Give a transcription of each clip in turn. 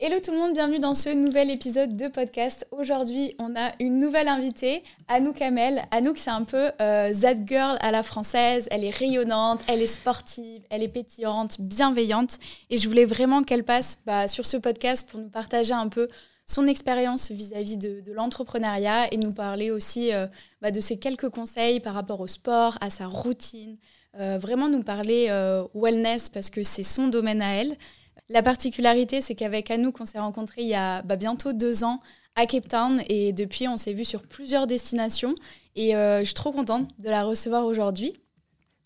Hello tout le monde, bienvenue dans ce nouvel épisode de podcast. Aujourd'hui, on a une nouvelle invitée, Anouk Hamel. Anouk, c'est un peu euh, that girl à la française. Elle est rayonnante, elle est sportive, elle est pétillante, bienveillante. Et je voulais vraiment qu'elle passe bah, sur ce podcast pour nous partager un peu son expérience vis-à-vis de, l'entrepreneuriat et nous parler aussi euh, bah, de ses quelques conseils par rapport au sport, à sa routine. Euh, vraiment nous parler euh, wellness parce que c'est son domaine à elle. La particularité, c'est qu'avec Anouk, on s'est rencontrés il y a bah, bientôt deux ans à Cape Town et depuis, on s'est vu sur plusieurs destinations et euh, je suis trop contente de la recevoir aujourd'hui.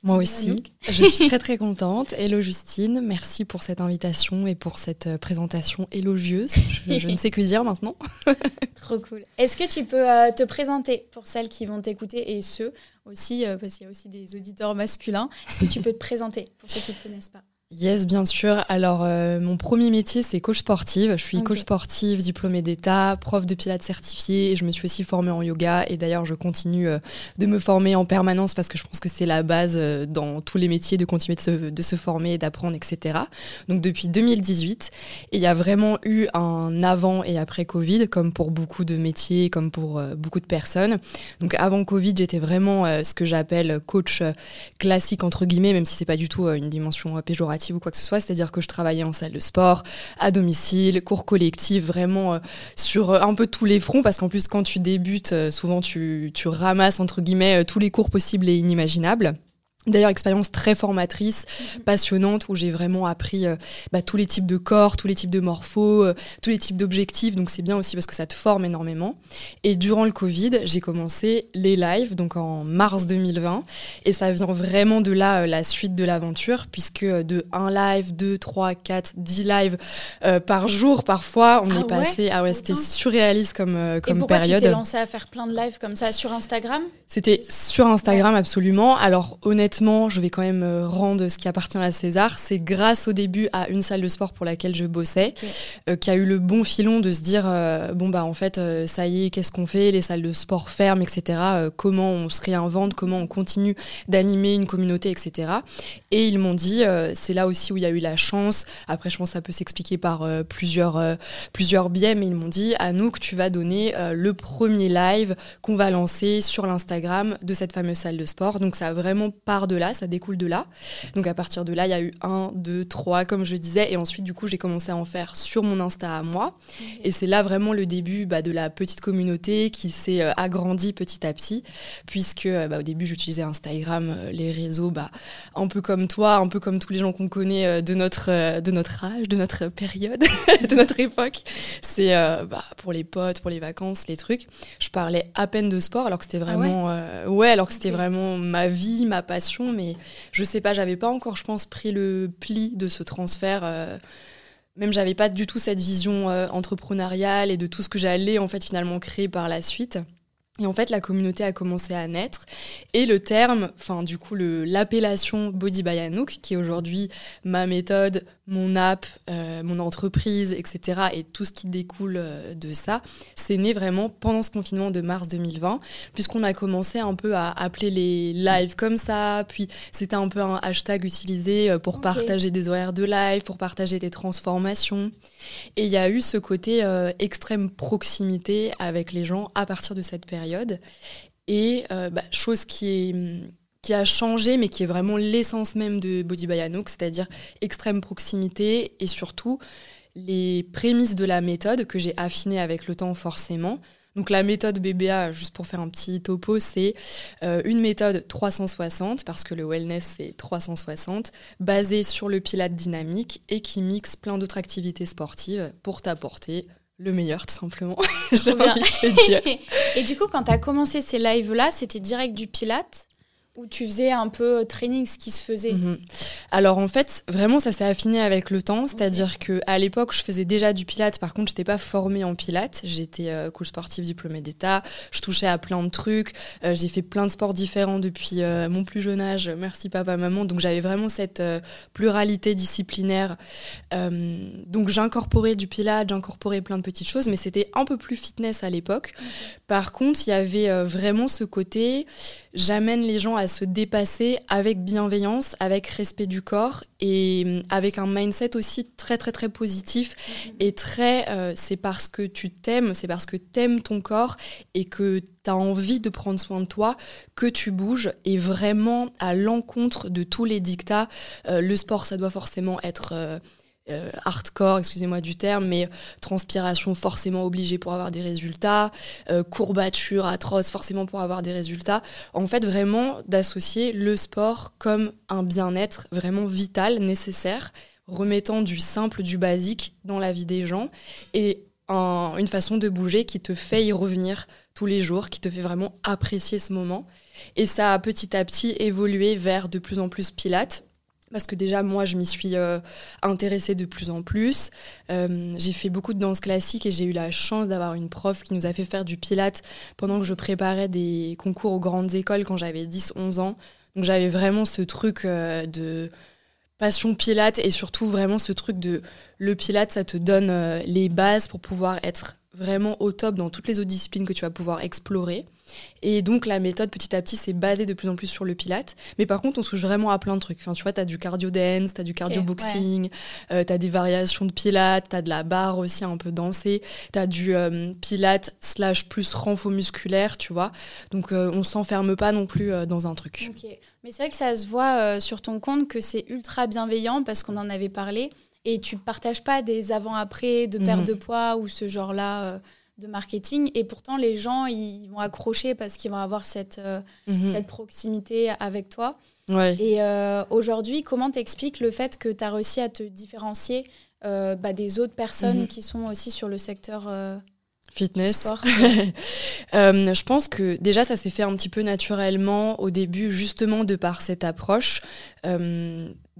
Moi aussi, je suis très très contente. Hello Justine, merci pour cette invitation et pour cette euh, présentation élogieuse. Je, ne sais que dire maintenant. Trop cool. Est-ce que tu peux euh, te présenter pour celles qui vont t'écouter et ceux aussi, parce qu'il y a aussi des auditeurs masculins. Est-ce que tu peux te présenter pour ceux qui ne te connaissent pas? Yes, bien sûr. Alors, euh, mon premier métier, c'est coach sportive. Je suis coach sportive, diplômée d'État, prof de pilates certifié. Et je me suis aussi formée en yoga. Et d'ailleurs, je continue euh, de me former en permanence parce que je pense que c'est la base euh, dans tous les métiers de continuer de se, de se former, d'apprendre, etc. Donc, depuis 2018. Et il y a vraiment eu un avant et après Covid, comme pour beaucoup de métiers, comme pour beaucoup de personnes. Donc, avant Covid, j'étais vraiment ce que j'appelle coach classique, entre guillemets, même si c'est pas du tout une dimension péjorative ou quoi que ce soit, c'est-à-dire que je travaillais en salle de sport, à domicile, cours collectifs, vraiment euh, sur euh, un peu tous les fronts, parce qu'en plus quand tu débutes, euh, souvent tu ramasses entre guillemets tous les cours possibles et inimaginables. D'ailleurs, expérience très formatrice, mhm. passionnante, où j'ai vraiment appris euh, bah, tous les types de corps, tous les types de morphos, euh, tous les types d'objectifs. Donc c'est bien aussi parce que ça te forme énormément. Et durant le Covid, j'ai commencé les lives, donc en mars 2020. Et ça vient vraiment de là, euh, la suite de l'aventure, puisque de un live, deux, trois, quatre, dix lives par jour, parfois, on ah est passé... Ah ouais, c'était surréaliste comme, comme Et pourquoi période. tu t'es lancé à faire plein de lives comme ça sur Instagram? C'était sur Instagram, absolument. Alors honnêtement, je vais quand même euh, rendre ce qui appartient à César. C'est grâce au début à une salle de sport pour laquelle je bossais, euh, qui a eu le bon filon de se dire euh, bon bah en fait ça y est, qu'est-ce qu'on fait? Les salles de sport ferment, etc. comment on se réinvente? Comment on continue d'animer une communauté, etc. Et ils m'ont dit c'est là aussi où il y a eu la chance. Après je pense que ça peut s'expliquer par plusieurs plusieurs biais, mais ils m'ont dit Anouk, tu vas donner le premier live qu'on va lancer sur l'Instagram de cette fameuse salle de sport. Donc ça a vraiment pas de là, ça découle de là. Donc à partir de là, il y a eu un, deux, trois, comme je disais. Et ensuite, du coup, j'ai commencé à en faire sur mon Insta à moi. Et c'est là vraiment le début bah, de la petite communauté qui s'est euh, agrandie petit à petit. Puisque euh, bah, au début, j'utilisais Instagram, euh, les réseaux, bah, un peu comme toi, un peu comme tous les gens qu'on connaît de, notre, de notre âge, de notre période, de notre époque. C'est bah, pour les potes, pour les vacances, les trucs. Je parlais à peine de sport alors que c'était ah vraiment, ouais, alors que c'était vraiment ma vie, ma passion mais je sais pas, j'avais pas encore, je pense, pris le pli de ce transfert. Euh, même j'avais pas du tout cette vision euh, entrepreneuriale et de tout ce que j'allais en fait finalement créer par la suite. Et en fait, la communauté a commencé à naître. Et le terme, enfin, du coup, l'appellation Body by Anouk, qui est aujourd'hui ma méthode, mon app, euh, mon entreprise, etc., et tout ce qui découle euh, de ça, c'est né vraiment pendant ce confinement de mars 2020, puisqu'on a commencé un peu à appeler les lives comme ça, puis c'était un peu un hashtag utilisé euh, pour partager des horaires de live, pour partager des transformations. Et il y a eu ce côté extrême proximité avec les gens à partir de cette période. Et bah, chose qui est qui a changé, mais qui est vraiment l'essence même de Body by Anouk, c'est-à-dire extrême proximité et surtout les prémices de la méthode que j'ai affinées avec le temps forcément. Donc la méthode BBA, juste pour faire un petit topo, c'est euh, une méthode 360, parce que le wellness c'est 360, basée sur le pilate dynamique et qui mixe plein d'autres activités sportives pour t'apporter le meilleur tout simplement. et du coup, quand tu as commencé ces lives-là, c'était direct du pilate où tu faisais un peu euh, training, ce qui se faisait. Mhm. Alors en fait, vraiment ça s'est affiné avec le temps, c'est-à-dire que à l'époque, je faisais déjà du pilates, par contre, je n'étais pas formée en pilates, j'étais euh, coach sportif diplômé d'état, je touchais à plein de trucs, euh, j'ai fait plein de sports différents depuis mon plus jeune âge, merci papa maman, donc j'avais vraiment cette pluralité disciplinaire. donc j'incorporais du pilates, j'incorporais plein de petites choses, mais c'était un peu plus fitness à l'époque. Par contre, il y avait vraiment ce côté j'amène les gens à à se dépasser avec bienveillance, avec respect du corps et mm, avec un mindset aussi très très très positif mhm. et très euh, c'est parce que tu t'aimes, c'est parce que t'aimes ton corps et que tu as envie de prendre soin de toi que tu bouges et vraiment à l'encontre de tous les dictats. Euh, le sport, ça doit forcément être euh, hardcore, excusez-moi du terme, mais transpiration forcément obligée pour avoir des résultats, euh, courbature atroce forcément pour avoir des résultats. En fait, vraiment d'associer le sport comme un bien-être vraiment vital, nécessaire, remettant du simple, du basique dans la vie des gens et une façon de bouger qui te fait y revenir tous les jours, qui te fait vraiment apprécier ce moment. Et ça a petit à petit évolué vers de plus en plus pilates parce que déjà moi je m'y suis euh, intéressée de plus en plus. Euh, j'ai fait beaucoup de danse classique et j'ai eu la chance d'avoir une prof qui nous a fait faire du pilate pendant que je préparais des concours aux grandes écoles quand j'avais 10-11 ans. Donc j'avais vraiment ce truc euh, de passion pilate et surtout vraiment ce truc de le pilate ça te donne les bases pour pouvoir être vraiment au top dans toutes les autres disciplines que tu vas pouvoir explorer. Et donc la méthode petit à petit s'est basée de plus en plus sur le pilate. Mais par contre, on touche vraiment à plein de trucs. Enfin, tu vois, tu as du cardio dance, tu as du cardio boxing, euh, tu as des variations de pilate, tu as de la barre aussi un peu dansée, tu as du euh, pilate slash plus renfo musculaire, tu vois. Donc euh, on s'enferme pas non plus dans un truc. Mais c'est vrai que ça se voit sur ton compte que c'est ultra bienveillant parce qu'on en avait parlé et tu partages pas des avant-après de perte mhm. de poids ou ce genre-là de marketing. Et pourtant, les gens, ils vont accrocher parce qu'ils vont avoir cette, euh, mhm. cette proximité avec toi. Et euh, aujourd'hui, comment t'expliques le fait que tu as réussi à te différencier euh, bah, des autres personnes mhm. qui sont aussi sur le secteur fitness. Sport? je pense que déjà ça s'est fait un petit peu naturellement au début, justement de par cette approche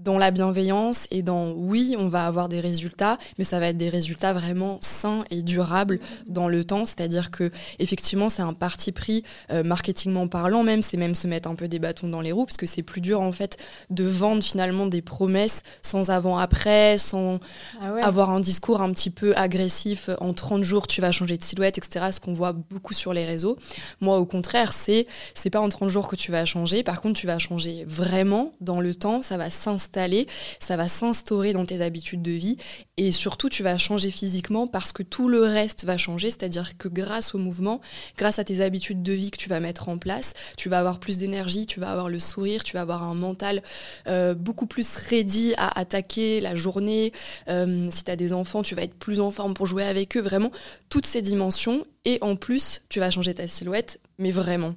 dans la bienveillance et dans oui, on va avoir des résultats, mais ça va être des résultats vraiment sains et durables dans le temps. C'est-à-dire que effectivement, c'est un parti pris euh, marketingment parlant, même c'est même se mettre un peu des bâtons dans les roues, parce que c'est plus dur en fait de vendre finalement des promesses sans avant-après, sans ah avoir un discours un petit peu agressif. En 30 jours, tu vas changer de silhouette, etc. Ce qu'on voit beaucoup sur les réseaux. Moi, au contraire, c'est c'est pas en 30 jours que tu vas changer. Par contre, tu vas changer vraiment dans le temps. Ça va s'installer ça va s'instaurer dans tes habitudes de vie et surtout tu vas changer physiquement parce que tout le reste va changer, c'est-à-dire que grâce au mouvement, grâce à tes habitudes de vie que tu vas mettre en place, tu vas avoir plus d'énergie, tu vas avoir le sourire, tu vas avoir un mental euh, beaucoup plus ready à attaquer la journée. Euh, si tu as des enfants, tu vas être plus en forme pour jouer avec eux, vraiment toutes ces dimensions et en plus tu vas changer ta silhouette, mais vraiment.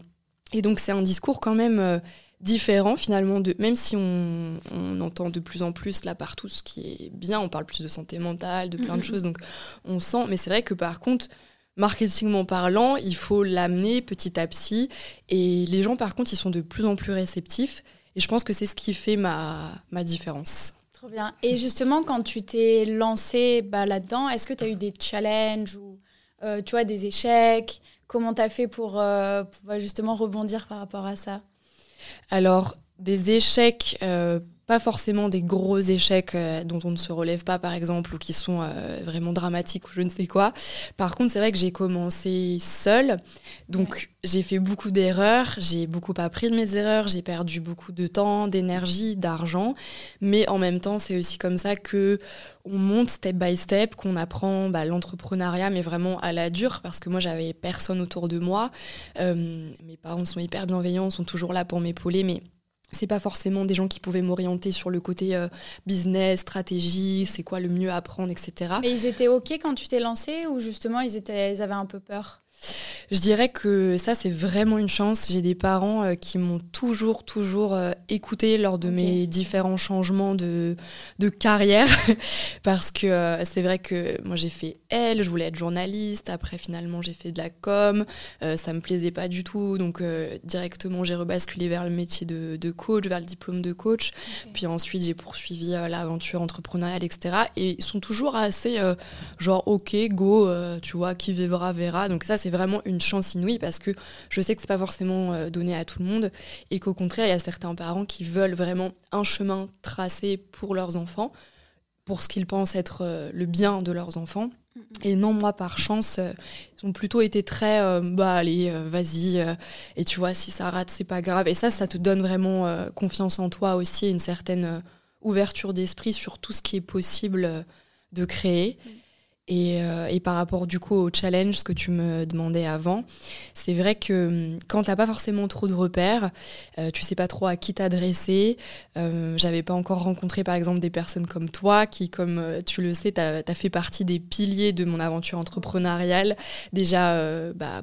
Et donc c'est un discours quand même euh, différent finalement de même si on, entend de plus en plus là partout ce qui est bien on parle plus de santé mentale de plein de choses donc on sent mais c'est vrai que par contre marketingment parlant il faut l'amener petit à petit et les gens par contre ils sont de plus en plus réceptifs et je pense que c'est ce qui fait ma, ma différence. Trop bien. Et justement quand tu t'es lancé bah, là-dedans est-ce que tu as eu des challenges ou euh, tu vois des échecs? Comment tu as fait pour, euh, pour bah, justement rebondir par rapport à ça? Alors, des échecs, euh, pas forcément des gros échecs euh, dont on ne se relève pas, par exemple, ou qui sont euh, vraiment dramatiques ou je ne sais quoi. Par contre, c'est vrai que j'ai commencé seule, donc j'ai fait beaucoup d'erreurs, j'ai beaucoup appris de mes erreurs, j'ai perdu beaucoup de temps, d'énergie, d'argent, mais en même temps, c'est aussi comme ça que on monte step by step, qu'on apprend bah, l'entrepreneuriat, mais vraiment à la dure, parce que moi, j'avais personne autour de moi. mes parents sont hyper bienveillants, sont toujours là pour m'épauler, mais c'est pas forcément des gens qui pouvaient m'orienter sur le côté euh, business, stratégie, c'est quoi le mieux à apprendre, etc. Mais ils étaient OK quand tu t'es lancé ou justement ils, étaient, ils avaient un peu peur? Je dirais que ça, c'est vraiment une chance. J'ai des parents euh, qui m'ont toujours, toujours euh, écouté lors de mes différents changements de, de carrière. Parce que euh, c'est vrai que moi, j'ai fait L, je voulais être journaliste. Après, finalement, j'ai fait de la com. ça me plaisait pas du tout. Donc, directement, j'ai rebasculé vers le métier de, de, coach, vers le diplôme de coach. Puis ensuite, j'ai poursuivi l'aventure entrepreneuriale, etc. Et ils sont toujours assez genre, OK, go, tu vois, qui vivra, verra. Donc, ça, c'est vraiment une chance inouïe parce que je sais que c'est pas forcément euh, donné à tout le monde et qu'au contraire, il y a certains parents qui veulent vraiment un chemin tracé pour leurs enfants, pour ce qu'ils pensent être euh, le bien de leurs enfants. Et non, moi, par chance, ils ont plutôt été très, bah allez, vas-y. et tu vois, si ça rate, c'est pas grave. Et ça, ça te donne vraiment confiance en toi aussi, une certaine ouverture d'esprit sur tout ce qui est possible de créer. Euh, et, par rapport du coup au challenge, ce que tu me demandais avant, c'est vrai que hum, quand tu n'as pas forcément trop de repères, euh, tu sais pas trop à qui t'adresser. Euh, J'avais pas encore rencontré par exemple des personnes comme toi qui, comme euh, tu le sais, tu as, fait partie des piliers de mon aventure entrepreneuriale. Déjà, bah,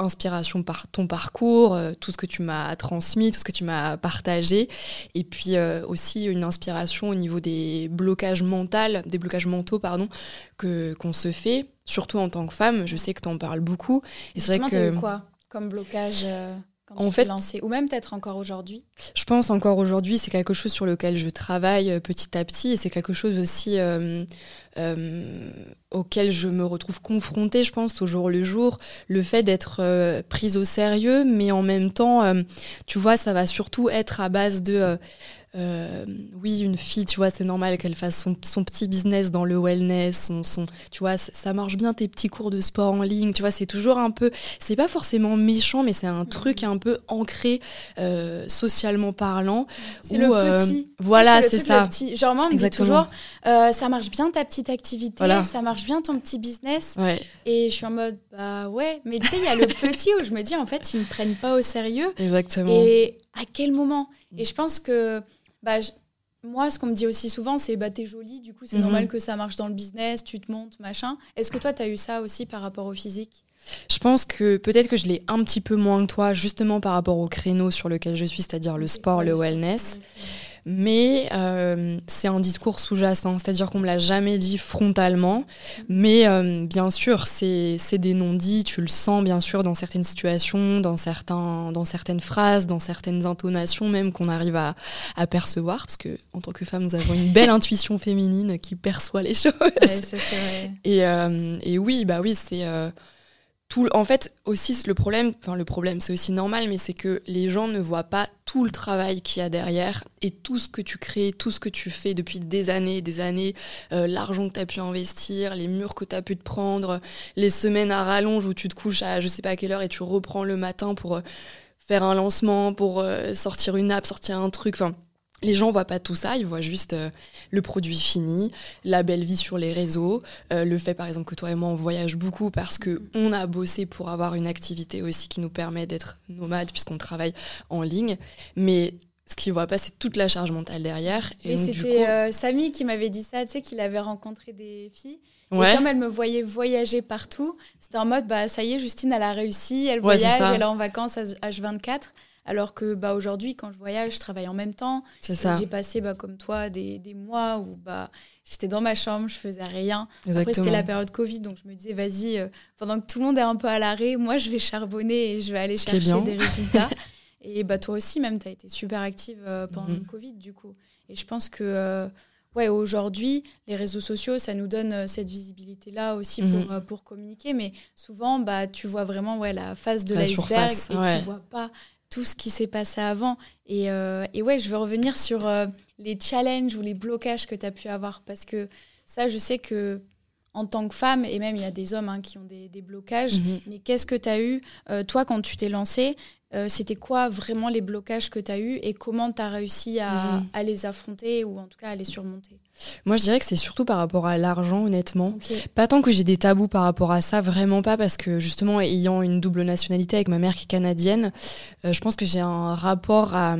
inspiration par ton parcours, euh, tout ce que tu m'as transmis, tout ce que tu m'as partagé, et puis euh, aussi une inspiration au niveau des blocages mentaux, des blocages mentaux pardon, que qu'on se fait, surtout en tant que femme. Je sais que tu en parles beaucoup. Et c'est vrai que quoi comme blocage en fait, lancé, ou même peut-être encore aujourd'hui Je pense encore aujourd'hui, c'est quelque chose sur lequel je travaille euh, petit à petit et c'est quelque chose aussi euh, euh, auquel je me retrouve confrontée, je pense, au jour le jour. Le fait d'être prise au sérieux, mais en même temps, tu vois, ça va surtout être à base de euh, oui, une fille, tu vois, c'est normal qu'elle fasse son, petit business dans le wellness, son, son, tu vois, ça marche bien tes petits cours de sport en ligne, tu vois, c'est toujours un peu, c'est pas forcément méchant, mais c'est un truc un peu ancré euh, socialement parlant. C'est le euh, petit. voilà, c'est ça. Genre moi, on me dit toujours, ça marche bien ta petite activité, ça marche bien ton petit business. Et je suis en mode, bah ouais, mais tu sais, il y a le petit où je me dis, en fait, ils me prennent pas au sérieux. Exactement. Et à quel moment? Et je pense que bah, moi, ce qu'on me dit aussi souvent, c'est bah, t'es jolie, du coup, c'est mhm. normal que ça marche dans le business, tu te montes, machin. Est-ce que toi, tu as eu ça aussi par rapport au physique? Je pense que peut-être que je l'ai un petit peu moins que toi, justement par rapport au créneau sur lequel je suis, c'est-à-dire le sport, le wellness mais euh, c'est un discours sous-jacent, c'est-à-dire qu'on me l'a jamais dit frontalement, mais euh, bien sûr, c'est des non-dits, tu le sens bien sûr dans certaines situations, dans, certains, dans certaines phrases, dans certaines intonations même qu'on arrive à, à, percevoir, parce que en tant que femme, nous avons une belle intuition féminine qui perçoit les choses. Et, euh, et, oui, bah oui, c'est en fait, aussi, le problème, enfin, le problème, c'est aussi normal, mais c'est que les gens ne voient pas tout le travail qu'il y a derrière et tout ce que tu crées, tout ce que tu fais depuis des années et des années, euh, l'argent que tu as pu investir, les murs que tu as pu te prendre, les semaines à rallonge où tu te couches à je sais pas quelle heure et tu reprends le matin pour euh, faire un lancement, pour euh, sortir une app, sortir un truc. Enfin, les gens voient pas tout ça, ils voient juste euh, le produit fini, la belle vie sur les réseaux, euh, le fait par exemple que toi et moi on voyage beaucoup parce que mm. on a bossé pour avoir une activité aussi qui nous permet d'être nomade puisqu'on travaille en ligne, mais ce qu'ils voient pas c'est toute la charge mentale derrière. Et, c'était euh, Samy qui m'avait dit ça, tu sais qu'il avait rencontré des filles. Et comme elle me voyait voyager partout, c'était en mode bah ça y est Justine elle a réussi, elle voyage, elle est en vacances à H24. Alors que bah, aujourd'hui, quand je voyage, je travaille en même temps. J'ai passé, bah, comme toi, des, des mois où bah, j'étais dans ma chambre, je faisais rien. Après, c'était la période Covid, donc je me disais, vas-y, euh, pendant que tout le monde est un peu à l'arrêt, moi, je vais charbonner et je vais aller chercher des résultats. et bah, toi aussi, même, tu as été super active euh, pendant mhm. le Covid, du coup. Et je pense que. Euh, ouais, aujourd'hui, les réseaux sociaux, ça nous donne cette visibilité-là aussi pour, mhm. pour communiquer. Mais souvent, bah, tu vois vraiment ouais, la face de l'iceberg et ouais. tu vois pas tout ce qui s'est passé avant. Et, euh, et, ouais, je veux revenir sur euh, les challenges ou les blocages que tu as pu avoir. Parce que ça, je sais que en tant que femme, et même il y a des hommes hein, qui ont des, des blocages, mhm. mais qu'est-ce que tu as eu, euh, toi, quand tu t'es lancé C'était quoi vraiment les blocages que tu as eu et comment tu as réussi à, mhm. à les affronter ou en tout cas à les surmonter? Moi, je dirais que c'est surtout par rapport à l'argent, honnêtement. Pas tant que j'ai des tabous par rapport à ça, vraiment pas, parce que justement, ayant une double nationalité avec ma mère qui est canadienne, euh, je pense que j'ai un rapport à,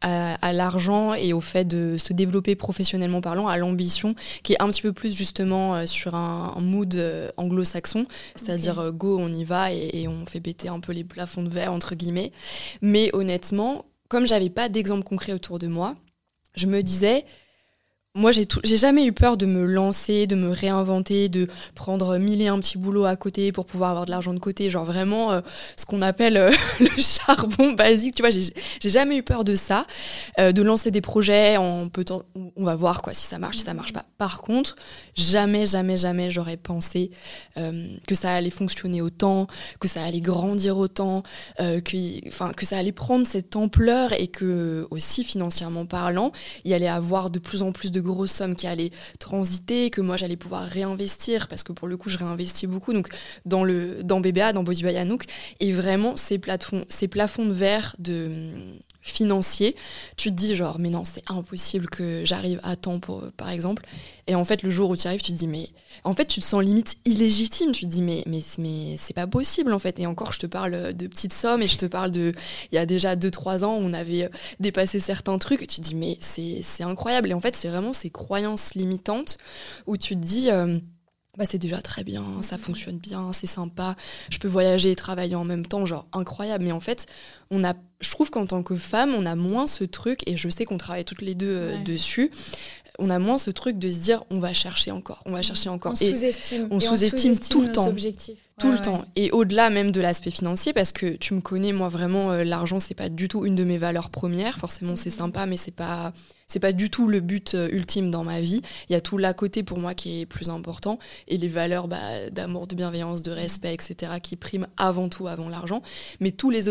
à, l'argent et au fait de se développer professionnellement parlant, à l'ambition, qui est un petit peu plus justement euh, sur un, mood euh, anglo-saxon, c'est-à-dire go, on y va et, et on fait péter un peu les plafonds de verre, entre guillemets. Mais honnêtement, comme j'avais pas d'exemple concret autour de moi, je me disais, moi, j'ai jamais eu peur de me lancer, de me réinventer, de prendre mille et un petits boulots à côté pour pouvoir avoir de l'argent de côté. Genre vraiment euh, ce qu'on appelle euh, le charbon basique. Tu vois, j'ai jamais eu peur de ça, euh, de lancer des projets en peu temps. On va voir quoi si ça marche, si ça marche pas. Par contre, jamais, jamais, jamais j'aurais pensé que ça allait fonctionner autant, que ça allait grandir autant, que, enfin, que ça allait prendre cette ampleur et que aussi financièrement parlant, il allait avoir de plus en plus de grosses sommes qui allaient transiter, que moi j'allais pouvoir réinvestir, parce que pour le coup, je réinvestis beaucoup donc dans, le, dans BBA, dans Body by Anouk. Et vraiment, ces, plafonds, ces plafonds de verre de financier, tu te dis genre mais non c'est impossible que j'arrive à temps pour par exemple. Et en fait le jour où tu arrives tu te dis mais en fait tu te sens limite illégitime. Tu te dis mais mais mais c'est pas possible en fait. Et encore je te parle de petites sommes et je te parle de il y a déjà 2 3 ans on avait euh, dépassé certains trucs. Tu te dis mais c'est incroyable. Et en fait c'est vraiment ces croyances limitantes où tu te dis euh, bah, c'est déjà très bien, ça fonctionne bien, c'est sympa, je peux voyager et travailler en même temps, genre incroyable. Mais en fait, on a, je trouve qu'en tant que femme, on a moins ce truc, et je sais qu'on travaille toutes les deux euh, dessus, on a moins ce truc de se dire on va chercher encore, on va chercher encore. On sous-estime. On sous-estime tout le temps. Objectifs. Tout le temps. Et au-delà même de l'aspect financier, parce que tu me connais, moi vraiment, euh, l'argent, c'est pas du tout une de mes valeurs premières. Forcément, c'est mhm. sympa, mais c'est pas, c'est pas du tout le but euh, ultime dans ma vie. Il y a tout l'à côté pour moi qui est plus important. Et les valeurs bah, d'amour, de bienveillance, de respect, etc., qui priment avant tout, avant l'argent. Mais tous les,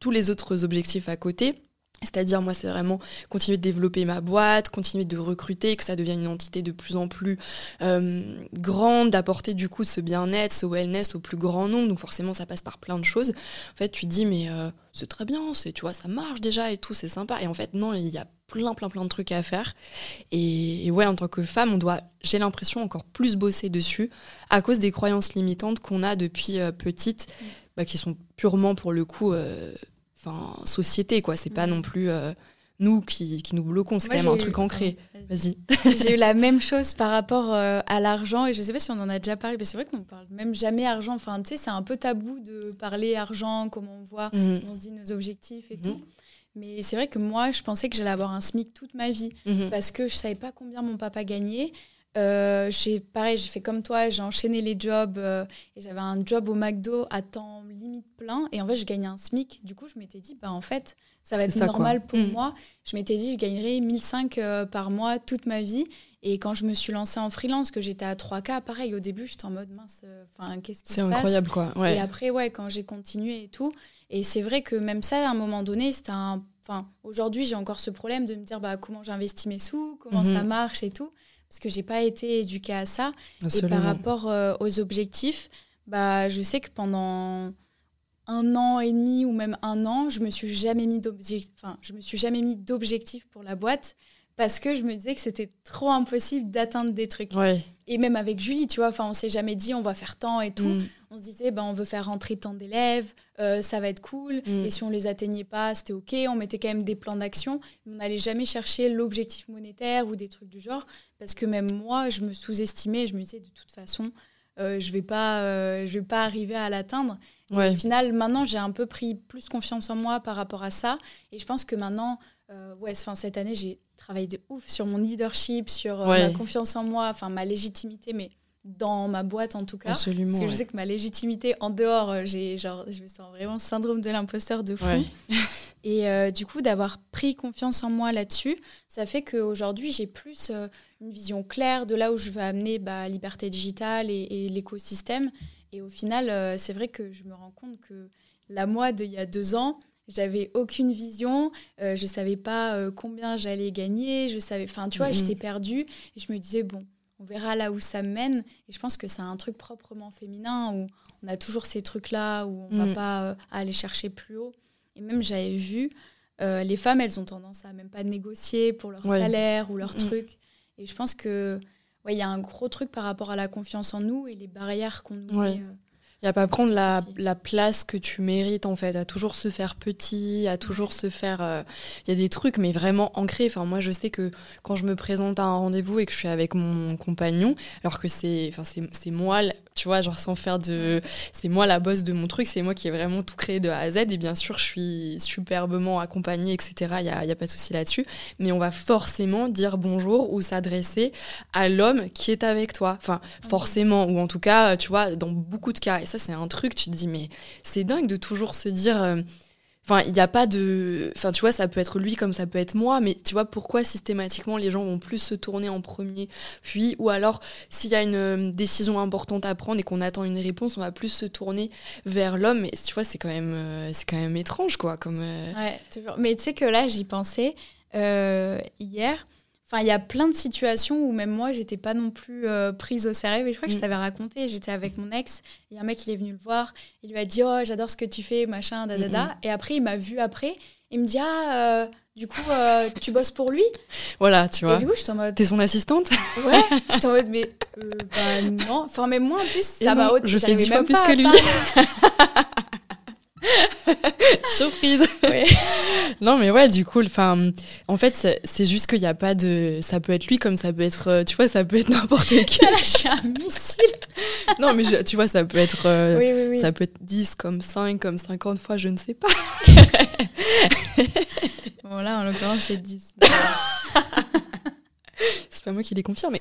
tous les autres objectifs à côté, c'est-à-dire, moi, c'est vraiment continuer de développer ma boîte, continuer de recruter, que ça devienne une entité de plus en plus euh, grande, d'apporter du coup ce bien-être, ce wellness au plus grand nombre. Donc forcément, ça passe par plein de choses. En fait, tu te dis, mais euh, c'est très bien, c'est, tu vois, ça marche déjà et tout, c'est sympa. Et en fait, non, il y a plein, plein, plein de trucs à faire. Et, ouais, en tant que femme, on doit, j'ai l'impression, encore plus bosser dessus à cause des croyances limitantes qu'on a depuis euh, petite, mm. bah, qui sont purement pour le coup société, quoi. C'est pas non plus euh, nous qui, qui, nous bloquons, c'est quand même un truc ancré. Vas-y. J'ai eu la même chose par rapport euh, à l'argent, et je sais pas si on en a déjà parlé, mais c'est vrai qu'on parle même jamais argent. Enfin, tu sais, c'est un peu tabou de parler argent, comment on voit, mhm. on se dit nos objectifs et mhm. tout. Mais c'est vrai que moi, je pensais que j'allais avoir un SMIC toute ma vie, mhm. parce que je savais pas combien mon papa gagnait. Euh, j'ai pareil, j'ai fait comme toi, j'ai enchaîné les jobs euh, et j'avais un job au McDo à temps limite plein et en fait je gagnais un SMIC. Du coup je m'étais dit bah en fait ça va être normal pour mm. moi. Je m'étais dit je gagnerai 1005 euh, par mois toute ma vie et quand je me suis lancée en freelance que j'étais à 3K, pareil au début j'étais en mode mince, enfin qu'est-ce qui se passe C'est incroyable quoi. Et après ouais quand j'ai continué et tout et c'est vrai que même ça à un moment donné c'était un, enfin aujourd'hui j'ai encore ce problème de me dire bah comment j'investis mes sous, comment ça marche et tout parce que j'ai pas été éduquée à ça. Et par rapport euh, aux objectifs, bah, je sais que pendant un an et demi ou même un an, je me suis jamais mis d'objectif, enfin, je me suis jamais mis d'objectif pour la boîte parce que je me disais que c'était trop impossible d'atteindre des trucs. Et même avec Julie, tu vois, enfin, on s'est jamais dit on va faire tant et tout. Mm. On se disait ben on veut faire rentrer tant d'élèves, euh, ça va être cool. Mm. Et si on les atteignait pas, c'était ok. On mettait quand même des plans d'action. On n'allait jamais chercher l'objectif monétaire ou des trucs du genre parce que même moi, je me sous-estimais. Je me disais de toute façon, euh, je vais pas, euh, je vais pas arriver à l'atteindre. Au final, maintenant, j'ai un peu pris plus confiance en moi par rapport à ça. Et je pense que maintenant, ouais, fin, cette année, j'ai travaille de ouf sur mon leadership, sur euh, ma confiance en moi, enfin ma légitimité, mais dans ma boîte en tout cas. Absolument. Parce que je sais que ma légitimité en dehors, euh, j'ai genre, je me sens vraiment syndrome de l'imposteur de fou. Et euh, du coup, d'avoir pris confiance en moi là-dessus, ça fait qu'aujourd'hui, j'ai plus une vision claire de là où je veux amener bah, liberté digitale et, et l'écosystème. Et au final, c'est vrai que je me rends compte que la moi d'il y a deux ans, j'avais aucune vision, euh, je savais pas euh, combien j'allais gagner, je savais, enfin tu vois, j'étais perdue et je me disais bon, on verra là où ça mène. Et je pense que c'est un truc proprement féminin où on a toujours ces trucs là où on va mm. pas euh, aller chercher plus haut. Et même j'avais vu les femmes, elles ont tendance à même pas négocier pour leur salaire ou leur mm. truc. Et je pense que ouais, il y a un gros truc par rapport à la confiance en nous et les barrières qu'on nous met il n'y a pas prendre la, la, place que tu mérites, en fait, à toujours se faire petit, à toujours se faire. Euh, il y a des trucs, mais vraiment ancrés. Enfin, moi, je sais que quand je me présente à un rendez-vous et que je suis avec mon compagnon, alors que c'est c'est moi tu vois, genre sans faire de. C'est moi la bosse de mon truc, c'est moi qui ai vraiment tout créé de A à Z. Et bien sûr, je suis superbement accompagnée, etc. Il n'y a, y a, pas de souci là-dessus. Mais on va forcément dire bonjour ou s'adresser à l'homme qui est avec toi. Enfin, forcément, ou en tout cas, tu vois, dans beaucoup de cas. Et ça, c'est un truc, tu te dis, mais c'est dingue de toujours se dire. Euh, Enfin, il n'y a pas de. Enfin, tu vois, ça peut être lui comme ça peut être moi, mais tu vois, pourquoi systématiquement les gens vont plus se tourner en premier? Puis, ou alors, s'il y a une euh, décision importante à prendre et qu'on attend une réponse, on va plus se tourner vers l'homme. Mais tu vois, c'est quand, même, euh, quand même étrange, quoi. Comme, Ouais, toujours. Mais tu sais que là, j'y pensais hier. Enfin, il y a plein de situations où même moi, j'étais pas non plus euh, prise au sérieux. Mais je crois que je mm. t'avais raconté, j'étais avec mon ex, et un mec, il est venu le voir, il lui a dit Oh, j'adore ce que tu fais, machin, da, da, da. Et après, il m'a vu après, il me dit Ah, euh, du coup, euh, tu bosses pour lui? Voilà, tu vois. Et du coup, je suis en mode. T'es son assistante? Ouais, j'étais en mode, mais bah non. Enfin, mais moi, en plus, ça m'a Je fais dix fois plus que lui. Surprise. non, mais ouais, du coup, enfin, en fait, c'est juste qu'il n'y a pas de. Ça peut être lui comme ça peut être. Euh, tu vois, ça peut être n'importe qui. Elle a lâché un missile. non, mais tu vois, ça peut être. Euh, oui, oui, oui. Ça peut être 10 comme 5, comme 50 fois, je ne sais pas. bon, là, en l'occurrence, c'est 10. c'est pas moi qui l'ai confirmé.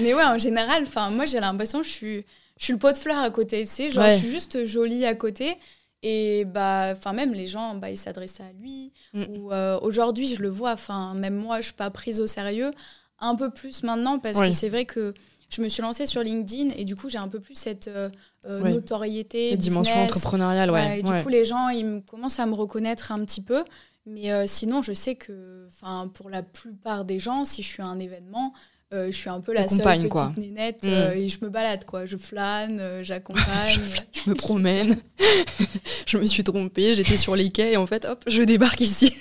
mais ouais, en général, enfin, moi, j'ai l'impression que je suis je suis le pot de fleurs à côté, tu sais, genre je suis juste jolie à côté. Et bah, enfin même les gens, bah, ils s'adressaient à lui. Mm. Ou euh, aujourd'hui, je le vois. Enfin même moi, je suis pas prise au sérieux. Un peu plus maintenant parce que c'est vrai que je me suis lancée sur LinkedIn et du coup j'ai un peu plus cette euh, euh, notoriété, la dimension entrepreneuriale, ouais. et du coup les gens ils commencent à me reconnaître un petit peu. Mais sinon, je sais que, enfin, pour la plupart des gens, si je suis à un événement, euh, je suis un peu la seule petite quoi. nénette mm. euh, et je me balade quoi. Je flâne, euh, j'accompagne. je, me promène. je me suis trompée, j'étais sur les quais et en fait hop, je débarque ici.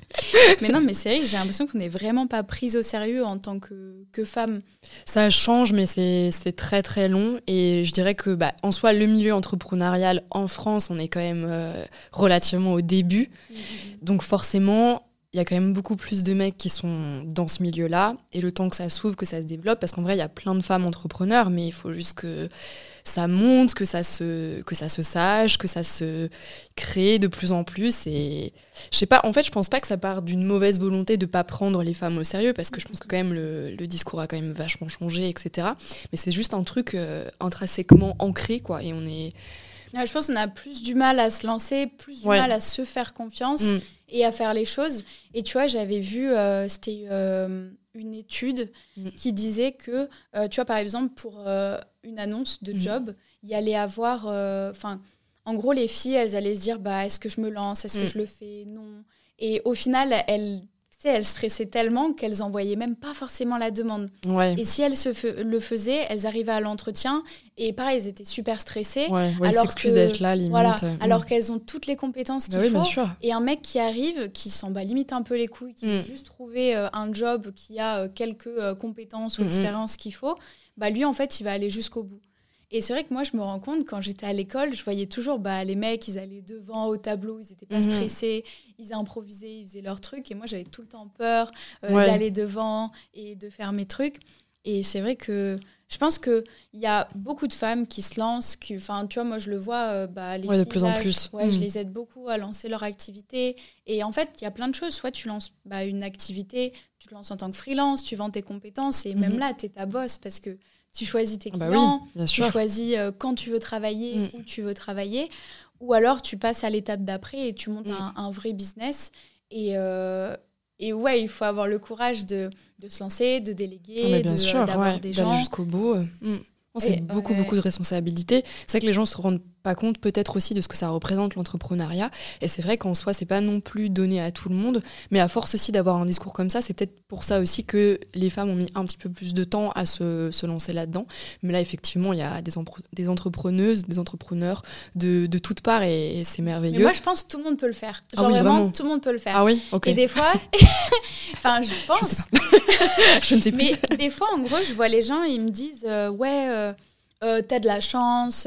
mais non, mais c'est vrai j'ai l'impression qu'on n'est vraiment pas prise au sérieux en tant que, que femme. Ça change, mais c'est très très long et je dirais que bah, en soi le milieu entrepreneurial en France, on est quand même relativement au début, mm, mm, donc forcément il y a quand même beaucoup plus de mecs qui sont dans ce milieu-là. Et le temps que ça s'ouvre, que ça se développe, parce qu'en vrai, il y a plein de femmes entrepreneurs, mais il faut juste que ça monte, que ça se, que ça se sache, que ça se crée de plus en plus. Et je sais pas, en fait, je pense pas que ça part d'une mauvaise volonté de pas prendre les femmes au sérieux, parce que je pense que quand même le, discours a quand même vachement changé, etc. Mais c'est juste un truc euh, intrinsèquement ancré, quoi. Et on est. je pense qu'on a plus du mal à se lancer, plus du mal à se faire confiance. Mm et à faire les choses. Et tu vois, j'avais vu, euh, c'était euh, une étude mm. qui disait que, euh, tu vois, par exemple, pour une annonce de mm. job, il y allait avoir, enfin, en gros, les filles, elles allaient se dire, bah, est-ce que je me lance, est-ce que je le fais, non. Et au final, elles sais, elles stressaient tellement qu'elles envoyaient même pas forcément la demande. Et si elles se le faisaient, elles arrivaient à l'entretien et pareil, elles étaient super stressées. Ouais, alors d'être là, limite. Voilà, mm. alors qu'elles ont toutes les compétences bah qu'il faut. Et un mec qui arrive, qui s'en bat limite un peu les couilles, qui veut mm. juste trouver euh, un job qui a euh, quelques euh, compétences ou mm, expériences qu'il faut, bah lui, en fait, il va aller jusqu'au bout. Et c'est vrai que moi, je me rends compte, quand j'étais à l'école, je voyais toujours bah, les mecs, ils allaient devant au tableau, ils n'étaient pas mhm. stressés, ils improvisaient, ils faisaient leurs trucs. Et moi, j'avais tout le temps peur euh, d'aller devant et de faire mes trucs. Et c'est vrai que je pense qu'il y a beaucoup de femmes qui se lancent. Enfin, tu vois, moi, je le vois, euh, bah, les de plus en plus. Ouais, Je mhm. les aide beaucoup à lancer leur activité. Et en fait, il y a plein de choses. Soit tu lances bah, une activité, tu te lances en tant que freelance, tu vends tes compétences. Et même mhm. là, tu es ta boss parce que tu choisis tes ah bah clients, tu choisis euh, quand tu veux travailler, mm. où tu veux travailler, ou alors tu passes à l'étape d'après et tu montes mm. un, vrai business. Et, euh, et ouais, il faut avoir le courage de, de se lancer, de déléguer, ah d'avoir des gens. jusqu'au bout. Mm. C'est beaucoup, beaucoup de responsabilités. C'est vrai que les gens se rendent pas compte peut-être aussi de ce que ça représente l'entrepreneuriat. Et c'est vrai qu'en soi, c'est pas non plus donné à tout le monde, mais à force aussi d'avoir un discours comme ça, c'est peut-être pour ça aussi que les femmes ont mis un petit peu plus de temps à se, se lancer là-dedans. Mais là, effectivement, il y a des, des entrepreneuses, des entrepreneurs de, de toutes parts et, c'est merveilleux. Mais moi, je pense que tout le monde peut le faire. Ah Genre vraiment, tout le monde peut le faire. Ah oui, ok. Et des fois, enfin, je pense. Je, ne sais plus. Mais des fois, en gros, je vois les gens, ils me disent, euh, ouais, euh, euh, t'as de la chance.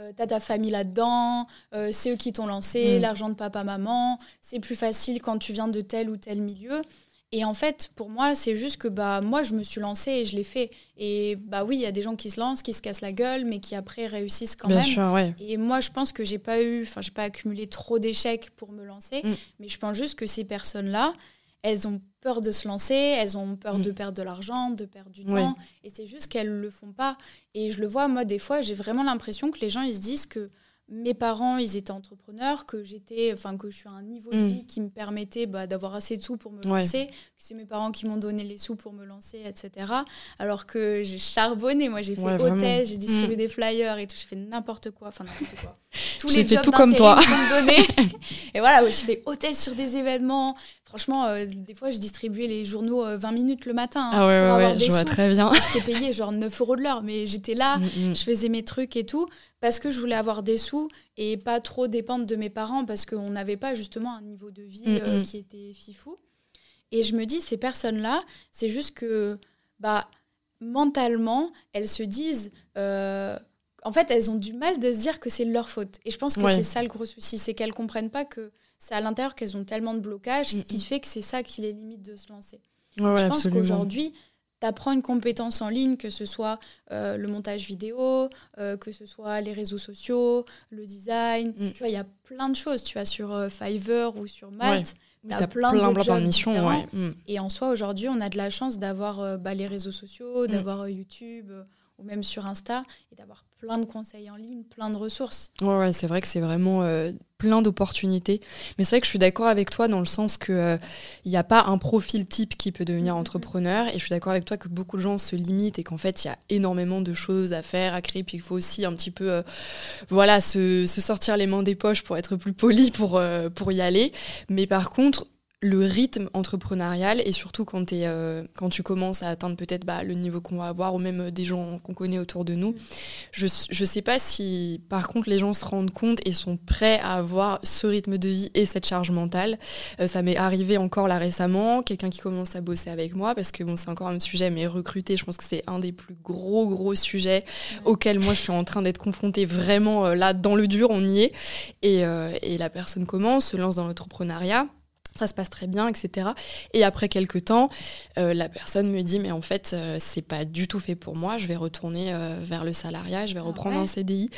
Euh, t'as ta famille là-dedans, euh, c'est eux qui t'ont lancé, mm. l'argent de papa, maman, c'est plus facile quand tu viens de tel ou tel milieu. Et en fait, pour moi, c'est juste que bah moi, je me suis lancée et je l'ai fait. Et bah oui, il y a des gens qui se lancent, qui se cassent la gueule, mais qui après réussissent quand Bien même. Sûr, ouais. Et moi, je pense que j'ai pas eu, enfin, j'ai pas accumulé trop d'échecs pour me lancer, mm. mais je pense juste que ces personnes-là, elles ont peur de se lancer, elles ont peur de mm. perdre de l'argent, de perdre du temps, et c'est juste qu'elles le font pas. Et je le vois, moi, des fois, j'ai vraiment l'impression que les gens, ils se disent que mes parents, ils étaient entrepreneurs, que j'étais, enfin que je suis à un niveau de mm. vie qui me permettait bah, d'avoir assez de sous pour me lancer, que c'est mes parents qui m'ont donné les sous pour me lancer, etc. Alors que j'ai charbonné, moi j'ai fait hôtesse, j'ai distribué mm. des flyers et tout, j'ai fait n'importe quoi, enfin n'importe quoi. Tous les fait tout comme toi. et voilà, j'ai fait hôtesse sur des événements, Franchement, euh, des fois, je distribuais les journaux 20 minutes le matin. Hein, ah ouais, pour ouais, je vois très bien. J'étais payée genre 9 euros de l'heure, mais j'étais là, mm, mm. je faisais mes trucs et tout, parce que je voulais avoir des sous et pas trop dépendre de mes parents, parce qu'on n'avait pas justement un niveau de vie mm, qui était fifou. Et je me dis, ces personnes-là, c'est juste que bah, mentalement, elles se disent en fait, elles ont du mal de se dire que c'est leur faute. Et je pense que c'est ça le gros souci, c'est qu'elles comprennent pas que c'est à l'intérieur qu'elles ont tellement de blocages qui fait que c'est ça qui les limite de se lancer. je pense qu'aujourd'hui, tu apprends une compétence en ligne, que ce soit euh, le montage vidéo, euh, que ce soit les réseaux sociaux, le design. Mm. Tu vois, il y a plein de choses. Tu as sur euh, Fiverr ou sur Malte. Tu as, plein, de missions. Mm. Et en soi, aujourd'hui, on a de la chance d'avoir bah, les réseaux sociaux, mm. d'avoir YouTube ou même sur Insta, et d'avoir plein de conseils en ligne, plein de ressources. Ouais, ouais c'est vrai que c'est vraiment euh, plein d'opportunités. Mais c'est vrai que je suis d'accord avec toi dans le sens que il euh, n'y a pas un profil type qui peut devenir mm-hmm. entrepreneur. Et je suis d'accord avec toi que beaucoup de gens se limitent et qu'en fait, il y a énormément de choses à faire, à créer. Puis il faut aussi un petit peu, euh, voilà, se, se, sortir les mains des poches pour être plus poli pour, pour y aller. Mais par contre, le rythme entrepreneurial et surtout quand, es, euh, quand tu commences à atteindre peut-être bah, le niveau qu'on va avoir ou même euh, des gens qu'on connaît autour de nous. Je ne sais pas si par contre les gens se rendent compte et sont prêts à avoir ce rythme de vie et cette charge mentale. Euh, ça m'est arrivé encore là récemment, quelqu'un qui commence à bosser avec moi parce que bon, c'est encore un sujet, mais recruter, je pense que c'est un des plus gros gros sujets auxquels moi je suis en train d'être confrontée vraiment là dans le dur, on y est. Et, et la personne commence, se lance dans l'entrepreneuriat ça se passe très bien, etc. Et après quelques temps, euh, la personne me dit mais en fait euh, c'est pas du tout fait pour moi, je vais retourner euh, vers le salariat, je vais ah reprendre un CDI.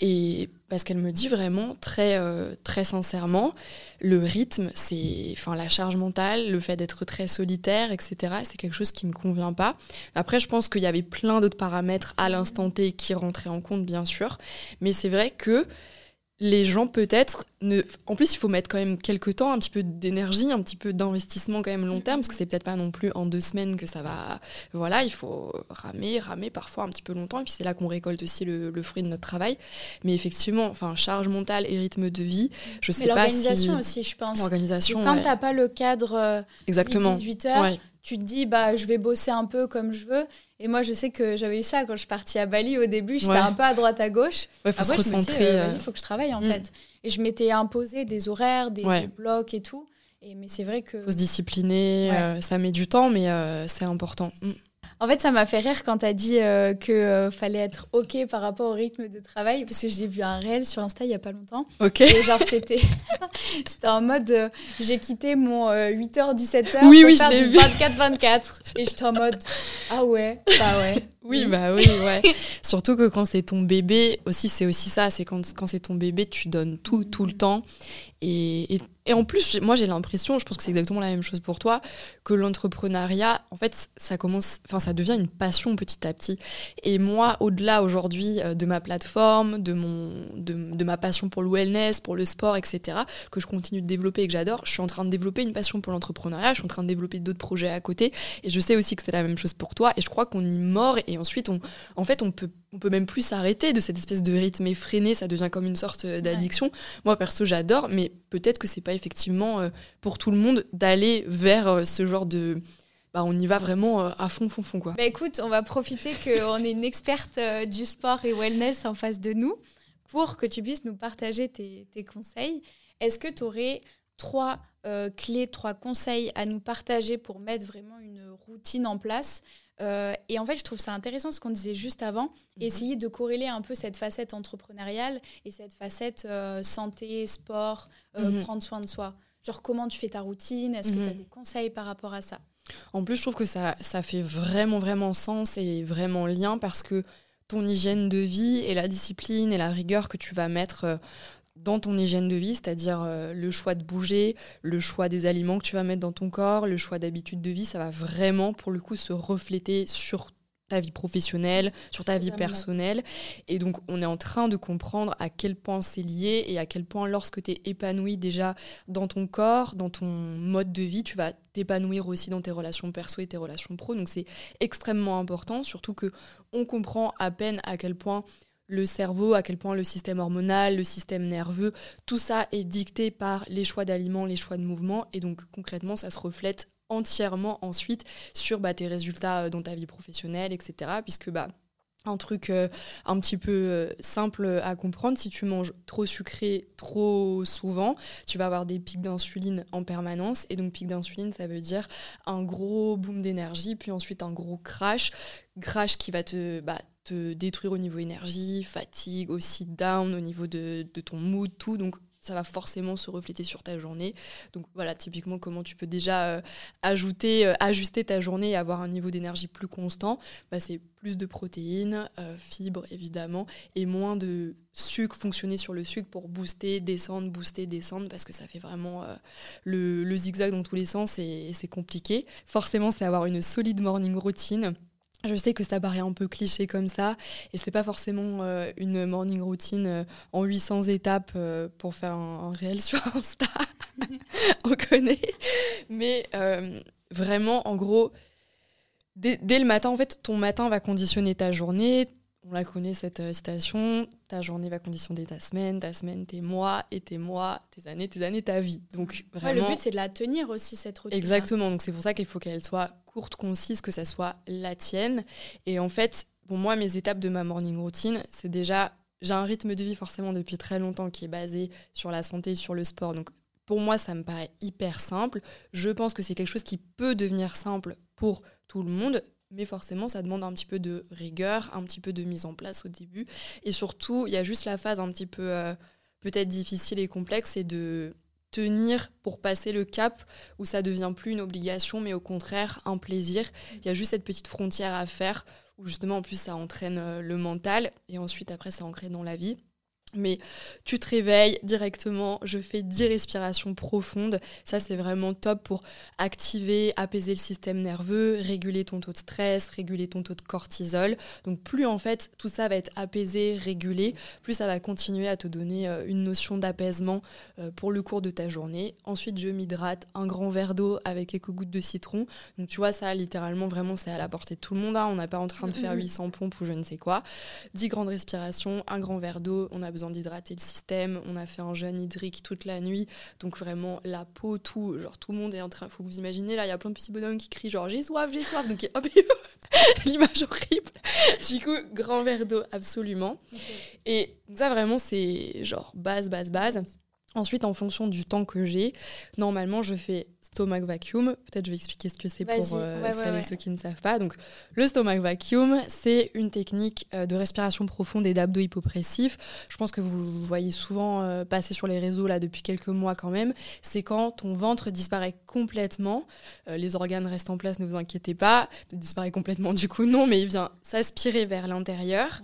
Et parce qu'elle me dit vraiment très très sincèrement, le rythme, c'est, enfin la charge mentale, le fait d'être très solitaire, etc. C'est quelque chose qui me convient pas. Après je pense qu'il y avait plein d'autres paramètres à l'instant T qui rentraient en compte bien sûr, mais c'est vrai que les gens peut-être ne en plus il faut mettre quand même quelques temps un petit peu d'énergie un petit peu d'investissement quand même long terme parce que c'est peut-être pas non plus en deux semaines que ça va voilà il faut ramer ramer parfois un petit peu longtemps et puis c'est là qu'on récolte aussi le, fruit de notre travail. Mais effectivement enfin charge mentale et rythme de vie je sais pas si l'organisation aussi je pense. L'organisation quand t'as pas le cadre euh, exactement. 18 heures tu te dis bah je vais bosser un peu comme je veux. Et moi je sais que j'avais eu ça quand je suis partie à Bali au début. J'étais un peu à droite à gauche. Ouais, faut se recentrer euh, vas-y faut que je travaille en mm. fait. Et je m'étais imposé des horaires des, blocs et tout. Et mais c'est vrai que faut se discipliner euh, ça met du temps mais euh, c'est important. Mm. En fait, ça m'a fait rire quand tu as dit euh, qu'il euh, fallait être OK par rapport au rythme de travail, parce que j'ai vu un réel sur Insta il y a pas longtemps. OK. Et genre, c'était, c'était en mode euh, j'ai quitté mon 8h, 17h oui, pour oui, faire du 24-24. Et j'étais en mode ah ouais, bah ouais. Oui, bah oui, ouais. Surtout que quand c'est ton bébé, aussi, c'est aussi ça, c'est quand, quand c'est ton bébé, tu donnes tout, tout le temps. Et, et, en plus, moi j'ai l'impression, je pense que c'est exactement la même chose pour toi, que l'entrepreneuriat, en fait, ça commence, enfin, ça devient une passion petit à petit. Et moi, au-delà aujourd'hui euh, de ma plateforme, de, mon, de, ma passion pour le wellness, pour le sport, etc., que je continue de développer et que j'adore, je suis en train de développer une passion pour l'entrepreneuriat, je suis en train de développer d'autres projets à côté. Et je sais aussi que c'est la même chose pour toi. Et je crois qu'on y mord et ensuite, on, en fait, on peut on peut même plus s'arrêter de cette espèce de rythme effréné, ça devient comme une sorte euh, d'addiction. Moi perso j'adore, mais peut-être que c'est pas effectivement euh, pour tout le monde d'aller vers euh, ce genre de bah, on y va vraiment à fond, fond, fond. Quoi. Bah écoute, on va profiter qu'on ait une experte du sport et wellness en face de nous pour que tu puisses nous partager tes, tes conseils. Est-ce que tu aurais trois clés, trois conseils à nous partager pour mettre vraiment une routine en place euh, et en fait, je trouve ça intéressant ce qu'on disait juste avant, mhm. essayer de corréler un peu cette facette entrepreneuriale et cette facette euh, santé, sport, euh, mhm. prendre soin de soi. Genre, comment tu fais ta routine? Est-ce que tu as mhm. des conseils par rapport à ça? En plus, je trouve que ça, ça fait vraiment, vraiment sens et vraiment lien parce que ton hygiène de vie et la discipline et la rigueur que tu vas mettre dans ton hygiène de vie, c'est-à-dire euh, le choix de bouger, le choix des aliments que tu vas mettre dans ton corps, le choix d'habitude de vie, ça va vraiment pour le coup se refléter sur ta vie professionnelle, sur ta vie personnelle. Et donc, on est en train de comprendre à quel point c'est lié et à quel point, lorsque tu es épanoui déjà dans ton corps, dans ton mode de vie, tu vas t'épanouir aussi dans tes relations perso et tes relations pro. Donc, c'est extrêmement important, surtout que on comprend à peine à quel point le cerveau, à quel point le système hormonal, le système nerveux, tout ça est dicté par les choix d'aliments, les choix de mouvements. Et donc concrètement, ça se reflète entièrement ensuite sur bah, tes résultats dans ta vie professionnelle, etc. Puisque bah, un truc euh, un petit peu euh, simple à comprendre, si tu manges trop sucré trop souvent, tu vas avoir des pics d'insuline en permanence. Et donc pic d'insuline, ça veut dire un gros boom d'énergie, puis ensuite un gros crash. Crash qui va te, bah, te détruire au niveau énergie, fatigue, aussi down au niveau de, ton mood, tout. Ça va forcément se refléter sur ta journée. Donc voilà, typiquement comment tu peux déjà euh, ajouter, euh, ajuster ta journée et avoir un niveau d'énergie plus constant, bah, c'est plus de protéines, euh, fibres évidemment, et moins de sucre, fonctionner sur le sucre pour booster, descendre, booster, descendre, parce que ça fait vraiment le, le, zigzag dans tous les sens et c'est compliqué. Forcément, c'est avoir une solide morning routine je sais que ça paraît un peu cliché comme ça, et c'est pas forcément euh, une morning routine euh, en 800 étapes euh, pour faire un, réel sur Insta. On connaît. Mais vraiment, en gros, dès, le matin, en fait, ton matin va conditionner ta journée. On la connaît cette citation. Ta journée va conditionner ta semaine, ta semaine tes mois, et tes mois, tes années, tes années, ta vie. Donc vraiment. le but c'est de la tenir aussi cette routine. Exactement. Donc c'est pour ça qu'il faut qu'elle soit courte, concise, que ça soit la tienne. Et en fait, pour moi, mes étapes de ma morning routine, c'est déjà, j'ai un rythme de vie forcément depuis très longtemps qui est basé sur la santé, sur le sport. Donc pour moi, ça me paraît hyper simple. Je pense que c'est quelque chose qui peut devenir simple pour tout le monde, mais forcément, ça demande un petit peu de rigueur, un petit peu de mise en place au début. Et surtout, il y a juste la phase un petit peu euh, peut-être difficile et complexe, c'est de tenir pour passer le cap où ça devient plus une obligation mais au contraire un plaisir. Il y a juste cette petite frontière à faire où justement en plus ça entraîne euh, le mental et ensuite après ça ancré dans la vie. Mais tu te réveilles directement, je fais 10 respirations profondes. Ça, c'est vraiment top pour activer, apaiser le système nerveux, réguler ton taux de stress, réguler ton taux de cortisol. Donc, plus en fait tout ça va être apaisé, régulé, plus ça va continuer à te donner euh, une notion d'apaisement euh, pour le cours de ta journée. Ensuite, je m'hydrate, un grand verre d'eau avec quelques gouttes de citron. Donc, tu vois, ça, littéralement, vraiment, c'est à la portée de tout le monde. Hein. On n'est pas en train de faire 800 pompes ou je ne sais quoi. 10 grandes respirations, un grand verre d'eau, on a besoin d'hydrater le système. On a fait un jeûne hydrique toute la nuit. Donc vraiment, la peau, tout, genre tout le monde est en train. Faut que vous imaginez, là, il y a plein de petits bonhommes qui crient genre j'ai soif, j'ai soif. Donc hop, l'image horrible. Du coup, grand verre d'eau, absolument. Et ça, vraiment, c'est genre base, base, base. Ensuite, en fonction du temps que j'ai, normalement, je fais stomach vacuum. Peut-être je vais expliquer ce que c'est pour euh, celles et ceux qui ne savent pas. Donc, le stomach vacuum, c'est une technique euh, de respiration profonde et d'abdos hypopressifs. Je pense que vous voyez souvent euh, passer sur les réseaux là depuis quelques mois quand même. C'est quand ton ventre disparaît complètement. les organes restent en place, ne vous inquiétez pas. Il disparaît complètement du coup, non, mais il vient s'aspirer vers l'intérieur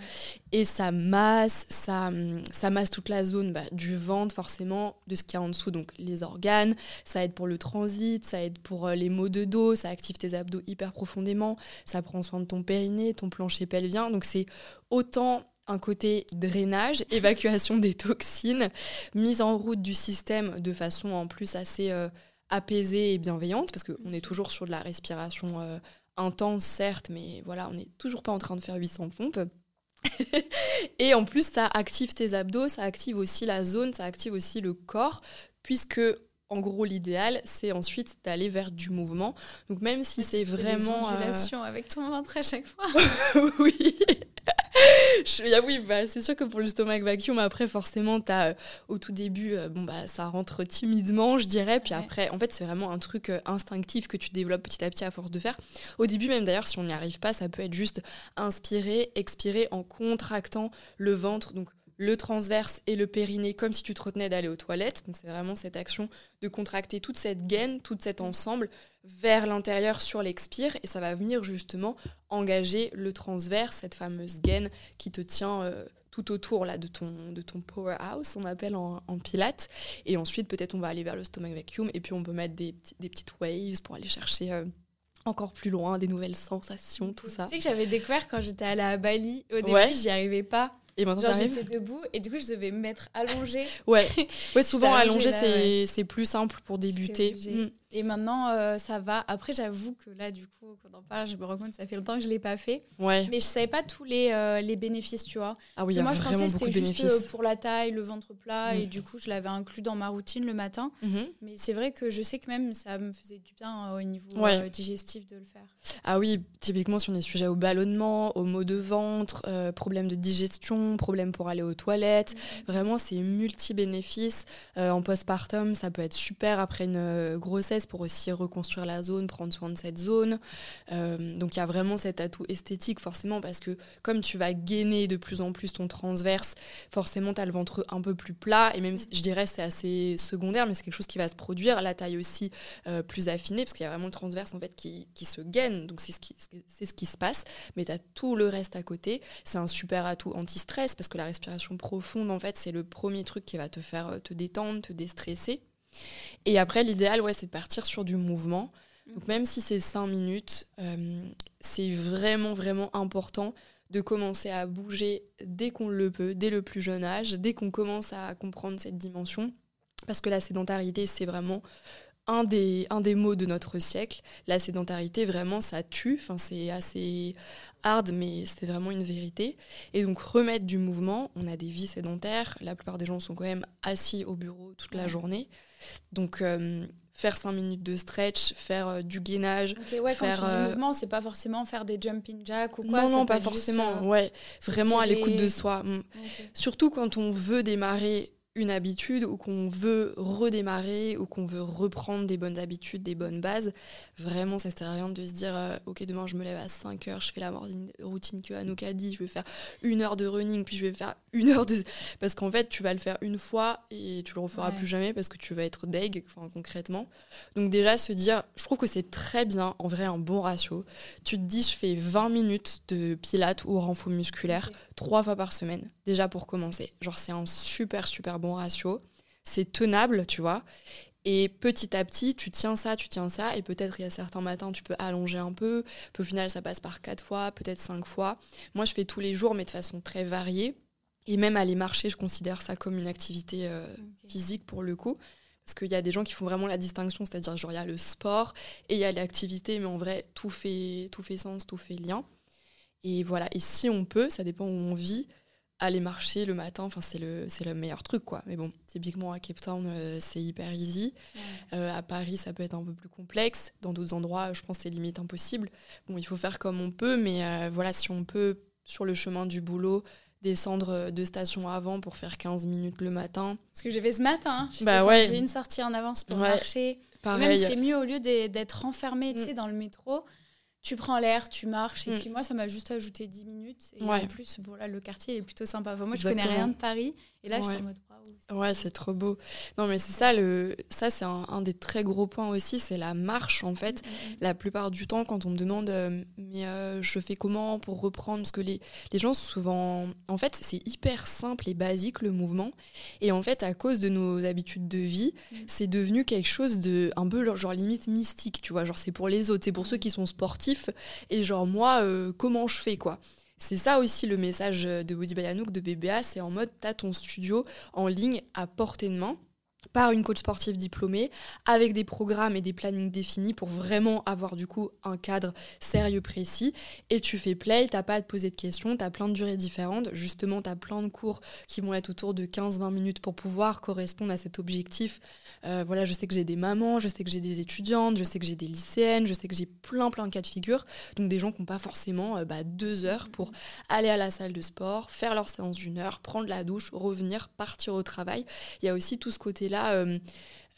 et ça masse, ça, ça masse toute la zone bah, du ventre forcément, de ce qu'il y a en dessous, donc les organes. Ça aide pour le transit ça aide pour euh, les maux de dos, ça active tes abdos hyper profondément, ça prend soin de ton périnée, ton plancher pelvien. Donc c'est autant un côté drainage, évacuation des toxines, mise en route du système de façon en plus assez euh, apaisée et bienveillante, parce qu'on est toujours sur de la respiration euh, intense, certes, mais voilà, on n'est toujours pas en train de faire 800 pompes. et en plus, ça active tes abdos, ça active aussi la zone, ça active aussi le corps, puisque en gros, l'idéal, c'est ensuite d'aller vers du mouvement. Donc même si c'est vraiment... Des euh... avec ton ventre à chaque fois. oui. Je, oui, bah, c'est sûr que pour le stomach vacuum, après, forcément, as, euh, au tout début, euh, bon, bah, ça rentre timidement, je dirais. Puis après, en fait, c'est vraiment un truc euh, instinctif que tu développes petit à petit à force de faire. Au début, même d'ailleurs, si on n'y arrive pas, ça peut être juste inspirer, expirer en contractant le ventre. Donc, le transverse et le périnée comme si tu te retenais d'aller aux toilettes. Donc c'est vraiment cette action de contracter toute cette gaine, tout cet ensemble vers l'intérieur sur l'expire et ça va venir justement engager le transverse, cette fameuse gaine qui te tient euh, tout autour là, de, ton, de ton powerhouse, on appelle en, en pilates. Et ensuite peut-être on va aller vers le stomach vacuum et puis on peut mettre des, des petites waves pour aller chercher... Euh, encore plus loin, des nouvelles sensations, tout ça. Tu sais que j'avais découvert quand j'étais allée à Bali. Au début, j'y arrivais pas. Et maintenant, j'étais debout et du coup, je devais me mettre allongée. Ouais, ouais souvent allongée, c'est plus simple pour débuter. Et maintenant, euh, ça va. Après, j'avoue que là, du coup, quand on en parle, je me rends compte que ça fait longtemps que je ne l'ai pas fait. Ouais. Mais je savais pas tous les, euh, les bénéfices, tu vois. Ah oui, y a moi, je pensais que c'était juste euh, pour la taille, le ventre plat, Mm. et du coup, je l'avais inclus dans ma routine le matin. Mhm. Mais c'est vrai que je sais que même ça me faisait du bien au niveau Ouais. digestif de le faire. Ah oui, typiquement si on est sujet au ballonnement, aux maux de ventre, problème de digestion, problème pour aller aux toilettes, vraiment c'est multi-bénéfices. En postpartum, ça peut être super après une euh, pour aussi reconstruire la zone, prendre soin de cette zone. Euh, donc il y a vraiment cet atout esthétique forcément parce que comme tu vas gainer de plus en plus ton transverse, forcément tu as le ventre un peu plus plat et même je dirais c'est assez secondaire mais c'est quelque chose qui va se produire. La taille aussi euh, plus affinée parce qu'il y a vraiment le transverse en fait qui, se gaine donc c'est ce qui, ce qui se passe mais tu as tout le reste à côté. C'est un super atout anti-stress parce que la respiration profonde en fait c'est le premier truc qui va te faire euh, te détendre, te déstresser. Et après l'idéal ouais c'est de partir sur du mouvement. Donc même si c'est 5 minutes, euh, c'est vraiment vraiment important de commencer à bouger dès qu'on le peut, dès le plus jeune âge, dès qu'on commence à comprendre cette dimension. Parce que la sédentarité, c'est vraiment un des, un des mots de notre siècle. La sédentarité, vraiment, ça tue. Enfin, c'est assez hard, mais c'est vraiment une vérité. Et donc, remettre du mouvement. On a des vies sédentaires. La plupart des gens sont quand même assis au bureau toute la journée. Donc, euh, faire 5 minutes de stretch, faire euh, du gainage. Ok, ouais, Faire, quand tu dis euh, mouvement, c'est pas forcément faire des jumping jacks ou quoi. non, non, pas juste, forcément. euh, ouais, vraiment à l'écoute de soi. Mm. Surtout quand on veut démarrer une habitude ou qu'on veut redémarrer ou qu'on veut reprendre des bonnes habitudes, des bonnes bases, vraiment ça sert à rien de se dire euh, ok demain je me lève à 5 heures, je fais la routine que Anouk a dit, je vais faire une heure de running puis je vais faire une heure de... Parce qu'en fait tu vas le faire une fois et tu le referas Ouais. plus jamais parce que tu vas être deg enfin, concrètement. Donc déjà se dire, je trouve que c'est très bien en vrai un bon ratio. Tu te dis je fais 20 minutes de pilates ou renfort musculaire trois fois par semaine, déjà pour commencer. Genre, c'est un super, super bon ratio. C'est tenable, tu vois. Et petit à petit, tu tiens ça, tu tiens ça, et peut-être il y a certains matins, tu peux allonger un peu. Puis au final, ça passe par quatre fois, peut-être cinq fois. Moi, je fais tous les jours, mais de façon très variée. Et même aller marcher, je considère ça comme une activité euh, physique pour le coup. Parce qu'il y a des gens qui font vraiment la distinction, c'est-à-dire genre il y a le sport et il y a l'activité, mais en vrai, tout fait, tout fait sens, tout fait lien. Et voilà, et si on peut, ça dépend où on vit, aller marcher le matin, enfin c'est le, c'est le meilleur truc quoi. Mais bon, typiquement à Cape Town, euh, c'est hyper easy. Ouais. Euh, à Paris, ça peut être un peu plus complexe. Dans d'autres endroits, je pense que c'est limite impossible. Bon, il faut faire comme on peut, mais euh, voilà, si on peut, sur le chemin du boulot, descendre deux stations avant pour faire 15 minutes le matin. Ce que j'ai fait ce matin. j'étais Bah ouais. J'ai une sortie en avance pour Ouais. marcher. Même Pareil. c'est mieux au lieu d'être enfermé tu Mm. sais, dans le métro. Tu prends l'air, tu marches, et Mm. puis moi, ça m'a juste ajouté 10 minutes. Et Ouais. en plus, bon, là, le quartier est plutôt sympa. Enfin, moi, je connais rien de Paris. Et là, j'étais en mode, waouh. Ouais, c'est trop beau. Non, mais c'est ça, le... ça c'est un, un des très gros points aussi, c'est la marche en fait. La plupart du temps, quand on me demande, euh, mais euh, je fais comment pour reprendre Parce que les, les gens, souvent, en fait, c'est hyper simple et basique le mouvement. Et en fait, à cause de nos habitudes de vie, Mm. c'est devenu quelque chose de un peu genre limite mystique, tu vois. Genre, c'est pour les autres, c'est pour ceux qui sont sportifs. Et genre, moi, euh, comment je fais quoi c'est ça aussi le message de Body by Anouk, de BBA, c'est en mode t'as ton studio en ligne à portée de main par une coach sportive diplômée avec des programmes et des plannings définis pour vraiment avoir du coup un cadre sérieux précis et tu fais play, t'as pas à te poser de questions, t'as plein de durées différentes, justement t'as plein de cours qui vont être autour de 15-20 minutes pour pouvoir correspondre à cet objectif. Euh, voilà, je sais que j'ai des mamans, je sais que j'ai des étudiantes, je sais que j'ai des lycéennes, je sais que j'ai plein plein de cas de figure, donc des gens qui n'ont pas forcément euh, bah, deux heures pour aller à la salle de sport, faire leur séance d'une heure, prendre la douche, revenir, partir au travail. Il y a aussi tout ce côté-là, euh,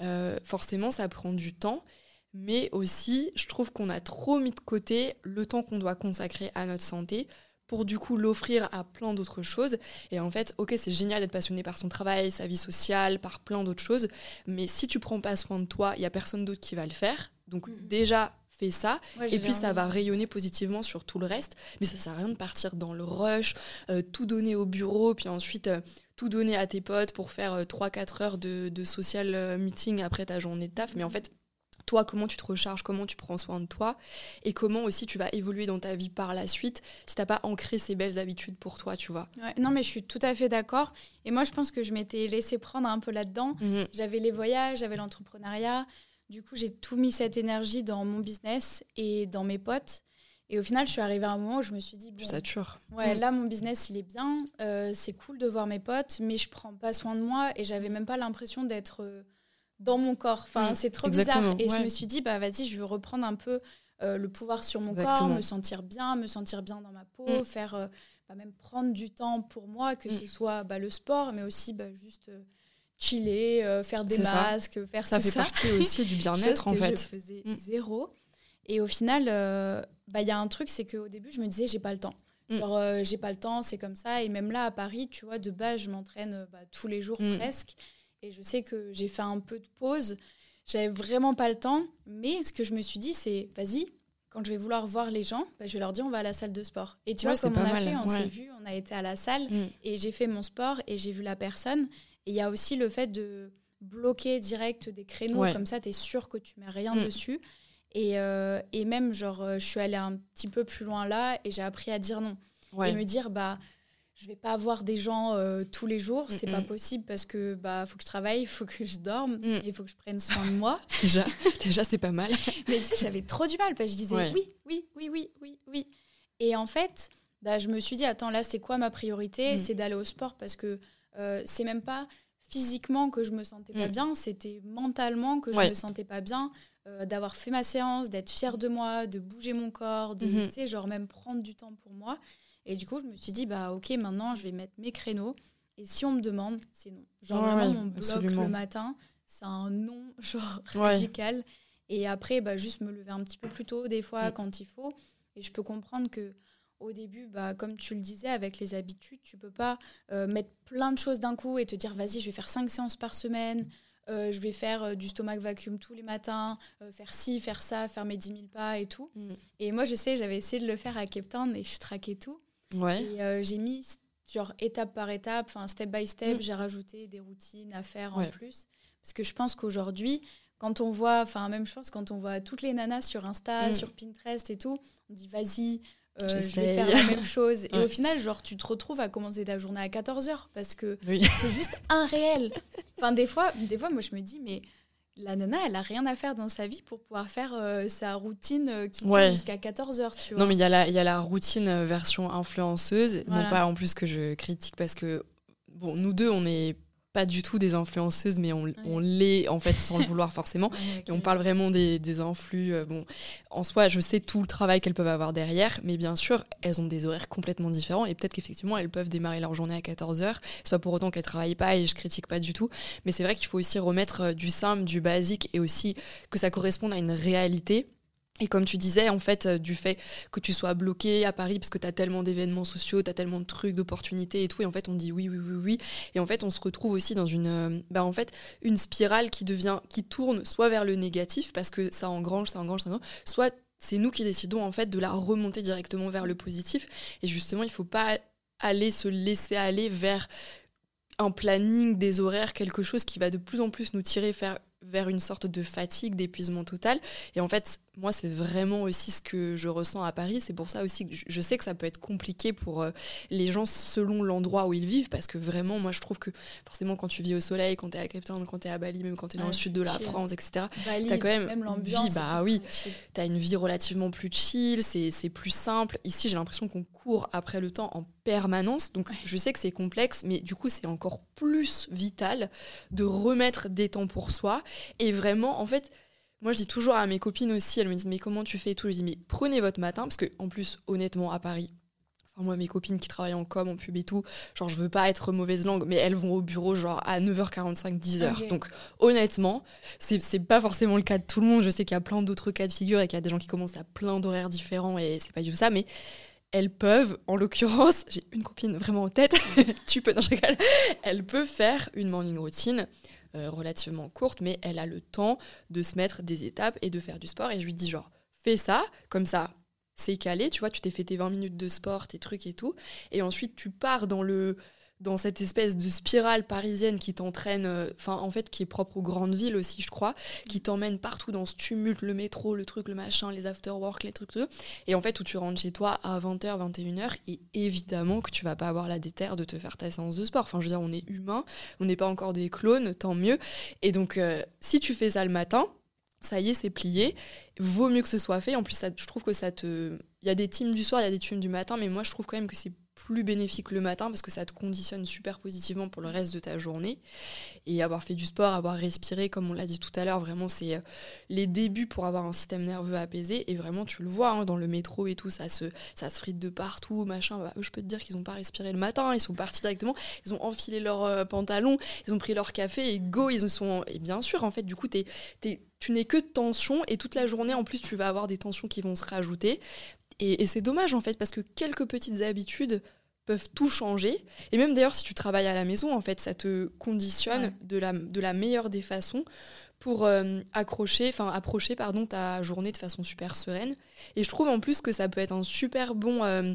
euh, forcément, ça prend du temps. Mais aussi, je trouve qu'on a trop mis de côté le temps qu'on doit consacrer à notre santé pour du coup l'offrir à plein d'autres choses. Et en fait, ok, c'est génial d'être passionné par son travail, sa vie sociale, par plein d'autres choses. Mais si tu prends pas soin de toi, il y a personne d'autre qui va le faire. Donc déjà, fais ça. Ouais, Et puis ça envie. va rayonner positivement sur tout le reste. Mais ça sert à rien de partir dans le rush, euh, tout donner au bureau, puis ensuite euh, tout donner à tes potes pour faire euh, 3-4 heures de, de social euh, meeting après ta journée de taf. Mais en fait, toi, comment tu te recharges, comment tu prends soin de toi, et comment aussi tu vas évoluer dans ta vie par la suite si t'as pas ancré ces belles habitudes pour toi, tu vois? Ouais, non, mais je suis tout à fait d'accord. Et moi, je pense que je m'étais laissé prendre un peu là-dedans. Mhm. J'avais les voyages, j'avais l'entrepreneuriat. Du coup, j'ai tout mis cette énergie dans mon business et dans mes potes. Et au final, je suis arrivée à un moment où je me suis dit, bon, sature. Ouais, mm. là, mon business, il est bien. Euh, c'est cool de voir mes potes, mais je prends pas soin de moi et j'avais même pas l'impression d'être euh, dans mon corps. Enfin, mm. c'est trop bizarre. Et je me suis dit, bah vas-y, je veux reprendre un peu euh, le pouvoir sur mon corps, me sentir bien, me sentir bien dans ma peau, mm. faire, bah, même prendre du temps pour moi, que ce soit bah, le sport, mais aussi bah, juste chiller, faire des masques, faire ça tout ça. fait partie aussi du bien-être en fait. Je faisais zéro. Et au final, euh, bah, il y a un truc, c'est qu'au début, je me disais, j'ai pas le temps. Mm. Genre, euh, j'ai pas le temps, c'est comme ça. Et même là, à Paris, tu vois, de base, je m'entraîne euh, bah, tous les jours mm. presque. Et je sais que j'ai fait un peu de pause. J'avais vraiment pas le temps. Mais ce que je me suis dit, c'est, vas-y, quand je vais vouloir voir les gens, bah, je vais leur dire, on va à la salle de sport. Et tu vois, comme on a fait, on s'est vu, on a été à la salle. Mm. Et j'ai fait mon sport et j'ai vu la personne. Et il y a aussi le fait de bloquer direct des créneaux. Comme ça, tu es sûr que tu mets rien dessus. Et, euh, et, même, genre, euh, je suis allée un petit peu plus loin là et j'ai appris à dire non. Et me dire, bah, je vais pas avoir des gens euh, tous les jours, c'est pas possible parce que bah faut que je travaille, il faut que je dorme, mm. il faut que je prenne soin de moi. déjà, déjà c'est pas mal. Mais tu sais, j'avais trop du mal parce que je disais oui, oui, oui, oui, oui, oui. Et en fait, bah, je me suis dit, attends, là, c'est quoi ma priorité? Mm. C'est d'aller au sport parce que c'est même pas physiquement que je me sentais pas mm. bien, c'était mentalement que je me sentais pas bien. Euh, d'avoir fait ma séance, d'être fière de moi, de bouger mon corps, de, sais, genre même prendre du temps pour moi. Et du coup, je me suis dit, bah ok, maintenant, je vais mettre mes créneaux. Et si on me demande, c'est non. Genre vraiment, mon bloc le matin, c'est un non, genre radical. Et après, bah, juste me lever un petit peu plus tôt, des fois, mm. quand il faut. Et je peux comprendre que au début, bah, comme tu le disais, avec les habitudes, tu peux pas euh, mettre plein de choses d'un coup et te dire, vas-y, je vais faire cinq séances par semaine. Euh, je vais faire euh, du stomach vacuum tous les matins, euh, faire ci, faire ça, faire mes 10 000 pas et tout. Mm. Et moi, je sais, j'avais essayé de le faire à Cape Town et je traquais tout. Ouais. Et j'ai mis, genre, étape par étape, enfin, step by step, mm. j'ai rajouté des routines à faire en plus. Parce que je pense qu'aujourd'hui, quand on voit, enfin, même je pense, quand on voit toutes les nanas sur Insta, mm. sur Pinterest et tout, on dit, vas-y, euh, je vais faire la même chose. Et au final, genre, tu te retrouves à commencer ta journée à 14h parce que c'est juste un réel. Enfin, des fois, des fois, moi, je me dis, mais la nana, elle a rien à faire dans sa vie pour pouvoir faire euh, sa routine euh, qui dure jusqu'à 14h, tu vois. Non, mais il y, a la, y a la routine version influenceuse. Non pas en plus que je critique parce que, bon, nous deux, on est pas du tout des influenceuses, mais on, on l'est en fait sans le vouloir forcément. Et on parle vraiment des, des influx. Euh, bon, en soi, je sais tout le travail qu'elles peuvent avoir derrière, mais bien sûr, elles ont des horaires complètement différents et peut-être qu'effectivement, elles peuvent démarrer leur journée à 14h. C'est pas pour autant qu'elles travaillent pas et je critique pas du tout, mais c'est vrai qu'il faut aussi remettre euh, du simple, du basique et aussi que ça corresponde à une réalité et comme tu disais, en fait, euh, du fait que tu sois bloqué à Paris parce que tu as tellement d'événements sociaux, tu as tellement de trucs, d'opportunités et tout, et en fait, on dit oui, oui, oui, oui. Et en fait, on se retrouve aussi dans une, euh, bah, en fait, une spirale qui devient, qui tourne soit vers le négatif parce que ça engrange, ça engrange, ça engrange, soit c'est nous qui décidons en fait de la remonter directement vers le positif. Et justement, il faut pas aller se laisser aller vers un planning, des horaires, quelque chose qui va de plus en plus nous tirer vers vers une sorte de fatigue, d'épuisement total. Et en fait, moi, c'est vraiment aussi ce que je ressens à Paris. C'est pour ça aussi que je sais que ça peut être compliqué pour euh, les gens selon l'endroit où ils vivent, parce que vraiment, moi, je trouve que forcément, quand tu vis au soleil, quand tu es à Cape Town, quand tu es à Bali, même quand tu es dans le sud de la France, etc., tu as quand même, vie, bah oui, tu as une vie relativement plus chill, c'est plus simple. Ici, j'ai l'impression qu'on court après le temps en permanence, donc je sais que c'est complexe, mais du coup, c'est encore plus vital de remettre des temps pour soi et vraiment, en fait, moi, je dis toujours à mes copines aussi, elles me disent mais comment tu fais et tout? Je dis mais prenez votre matin parce que en plus, honnêtement, à Paris, enfin moi, mes copines qui travaillent en com, en pub et tout, genre je veux pas être mauvaise langue, mais elles vont au bureau genre à 9h45, 10h. Donc honnêtement, c'est pas forcément le cas de tout le monde. Je sais qu'il y a plein d'autres cas de figure et qu'il y a des gens qui commencent à plein d'horaires différents et c'est pas du tout ça, mais elles peuvent, en l'occurrence, j'ai une copine vraiment en tête, tu peux, non, je elle peut faire une morning routine relativement courte, mais elle a le temps de se mettre des étapes et de faire du sport. Et je lui dis genre, fais ça, comme ça, c'est calé, tu vois, tu t'es fait tes 20 minutes de sport, tes trucs et tout. Et ensuite, tu pars dans le dans cette espèce de spirale parisienne qui t'entraîne, euh, enfin en fait qui est propre aux grandes villes aussi, je crois, qui t'emmène partout dans ce tumulte, le métro, le truc, le machin, les after-work, les trucs, tout. Et en fait où tu rentres chez toi à 20h, 21h, et évidemment que tu vas pas avoir la déterre de te faire ta séance de sport. Enfin je veux dire, on est humain, on n'est pas encore des clones, tant mieux. Et donc euh, si tu fais ça le matin, ça y est, c'est plié. Vaut mieux que ce soit fait. En plus, ça, je trouve que ça te. Il y a des teams du soir, il y a des teams du matin, mais moi, je trouve quand même que c'est plus bénéfique le matin parce que ça te conditionne super positivement pour le reste de ta journée. Et avoir fait du sport, avoir respiré, comme on l'a dit tout à l'heure, vraiment, c'est euh, les débuts pour avoir un système nerveux apaisé. Et vraiment, tu le vois hein, dans le métro et tout, ça se, ça se frite de partout, machin. Bah, je peux te dire qu'ils n'ont pas respiré le matin, ils sont partis directement, ils ont enfilé leurs euh, pantalons, ils ont pris leur café et go, ils sont. Et bien sûr, en fait, du coup, tu n'es que de tension et toute la journée, en plus, tu vas avoir des tensions qui vont se rajouter. Et, c'est dommage en fait, parce que quelques petites habitudes peuvent tout changer. Et même d'ailleurs, si tu travailles à la maison, en fait, ça te conditionne de, la, de la meilleure des façons pour euh, accrocher, enfin approcher pardon, ta journée de façon super sereine. Et je trouve en plus que ça peut être un super bon euh,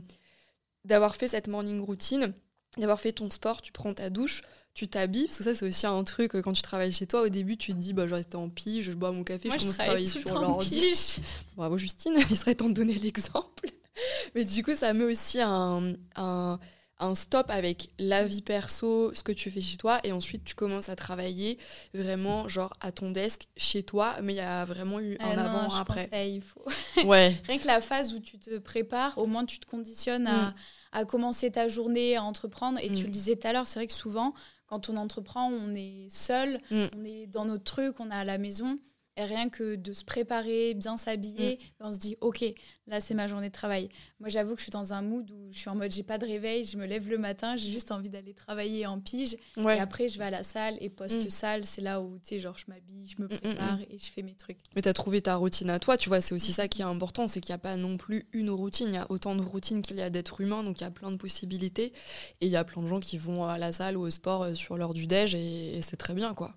d'avoir fait cette morning routine, d'avoir fait ton sport, tu prends ta douche, tu t'habilles, parce que ça c'est aussi un truc, euh, quand tu travailles chez toi, au début tu te dis, bah, je reste en pige, je bois mon café, je commence à travailler sur l'ordi. Bravo Justine, il serait temps de donner l'exemple. Mais du coup, ça met aussi un, un, un, stop avec la vie perso, ce que tu fais chez toi, et ensuite tu commences à travailler vraiment genre à ton desk chez toi, mais il y a vraiment eu un ah avant, après. il faut. ouais. Rien que la phase où tu te prépares, au moins tu te conditionnes à, mm. à commencer ta journée, à entreprendre, et tu mm. le disais tout à l'heure, c'est vrai que souvent, quand on entreprend, on est seul, mm. on est dans notre truc, on est à la maison. Et rien que de se préparer, bien s'habiller, mm. on se dit, OK, là, c'est ma journée de travail. Moi, j'avoue que je suis dans un mood où je suis en mode, j'ai pas de réveil, je me lève le matin, j'ai juste envie d'aller travailler en pige. Et après, je vais à la salle et post-salle, mm. c'est là où, tu sais, genre, je m'habille, je me prépare et je fais mes trucs. Mais tu as trouvé ta routine à toi, tu vois, c'est aussi ça qui est important, c'est qu'il n'y a pas non plus une routine. Il y a autant de routines qu'il y a d'êtres humains, donc il y a plein de possibilités. Et il y a plein de gens qui vont à la salle ou au sport euh, sur l'heure du déj et c'est très bien, quoi.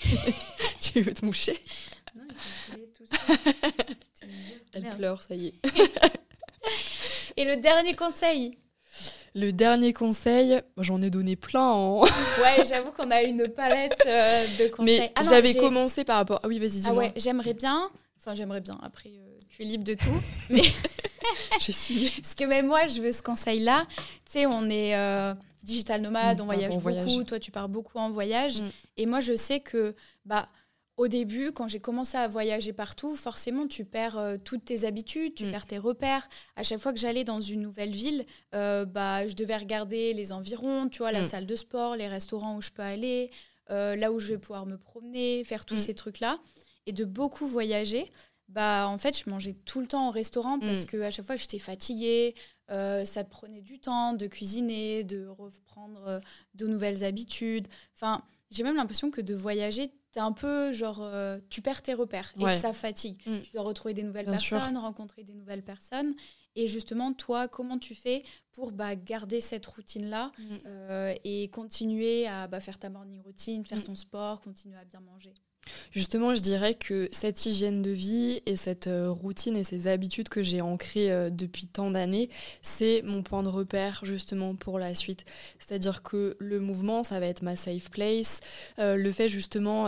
tu veux te moucher Non, tout ça. Elle pleure, ça y est. Et le dernier conseil le dernier conseil, j'en ai donné plein. Hein. ouais, j'avoue qu'on a une palette euh, de conseils. Mais ah j'avais commencé par rapport. Ah oui, vas-y, dis-moi. Ah ouais, j'aimerais bien. Enfin, j'aimerais bien. Après, euh, tu es libre de tout. mais j'ai signé. Parce que même moi, je veux ce conseil-là. Tu sais, on est. Euh, digital nomade, mm, on voyage beaucoup, toi tu pars beaucoup en voyage. Mm. Et moi je sais que bah, au début, quand j'ai commencé à voyager partout, forcément tu perds euh, toutes tes habitudes, tu mm. perds tes repères. À chaque fois que j'allais dans une nouvelle ville, euh, bah, je devais regarder les environs, tu vois, la salle de sport, les restaurants où je peux aller, euh, là où je vais pouvoir me promener, faire tous ces trucs-là. Et de beaucoup voyager, bah en fait je mangeais tout le temps au restaurant parce que à chaque fois j'étais fatiguée euh, ça prenait du temps de cuisiner, de reprendre euh, de nouvelles habitudes. Enfin, j'ai même l'impression que de voyager, es un peu genre, euh, tu perds tes repères et ça fatigue. Mm. Tu dois retrouver des nouvelles personnes, rencontrer des nouvelles personnes. Et justement, toi, comment tu fais pour bah, garder cette routine-là mm. et continuer à bah, faire ta morning routine, faire mm. ton sport, continuer à bien manger? Justement, je dirais que cette hygiène de vie et cette euh, routine et ces habitudes que j'ai ancrées euh, depuis tant d'années, c'est mon point de repère justement pour la suite. C'est-à-dire que le mouvement, ça va être ma safe place. Euh, le fait justement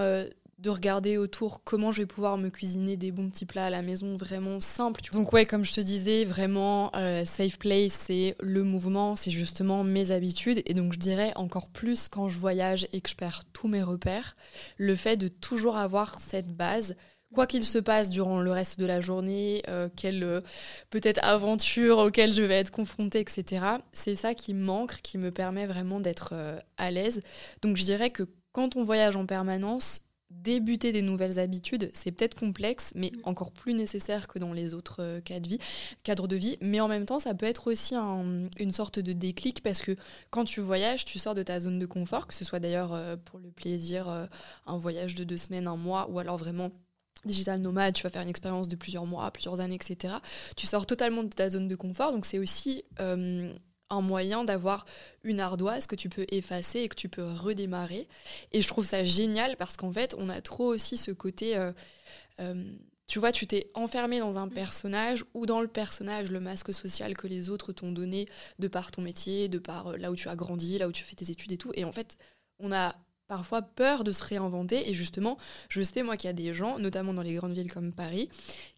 de regarder autour comment je vais pouvoir me cuisiner des bons petits plats à la maison vraiment simples. Donc ouais, comme je te disais, vraiment euh, safe place, c'est le mouvement, c'est justement mes habitudes. Et donc je dirais encore plus quand je voyage et que je perds tous mes repères, le fait de toujours avoir cette base. Quoi qu'il se passe durant le reste de la journée, euh, quelle euh, peut-être aventure auquel je vais être confrontée, etc. C'est ça qui manque, qui me permet vraiment d'être à l'aise. Donc je dirais que quand on voyage en permanence, débuter des nouvelles habitudes, c'est peut-être complexe, mais mm. encore plus nécessaire que dans les autres euh, cas de vie, cadres de vie. Mais en même temps, ça peut être aussi une sorte de déclic parce que quand tu voyages, tu sors de ta zone de confort, que ce soit d'ailleurs euh, pour le plaisir, euh, un voyage de deux semaines, un mois, ou alors vraiment digital nomade, tu vas faire une expérience de plusieurs mois, plusieurs années, etc. Tu sors totalement de ta zone de confort, donc c'est aussi un moyen d'avoir une ardoise que tu peux effacer et que tu peux redémarrer. Et je trouve ça génial parce qu'en fait, on a trop aussi ce côté... Euh, euh, tu vois, tu t'es enfermé dans un personnage ou dans le personnage, le masque social que les autres t'ont donné de par ton métier, de par euh, là où tu as grandi, là où tu fais tes études et tout. Et en fait, on a parfois peur de se réinventer. Et justement, je sais, moi, qu'il y a des gens, notamment dans les grandes villes comme Paris,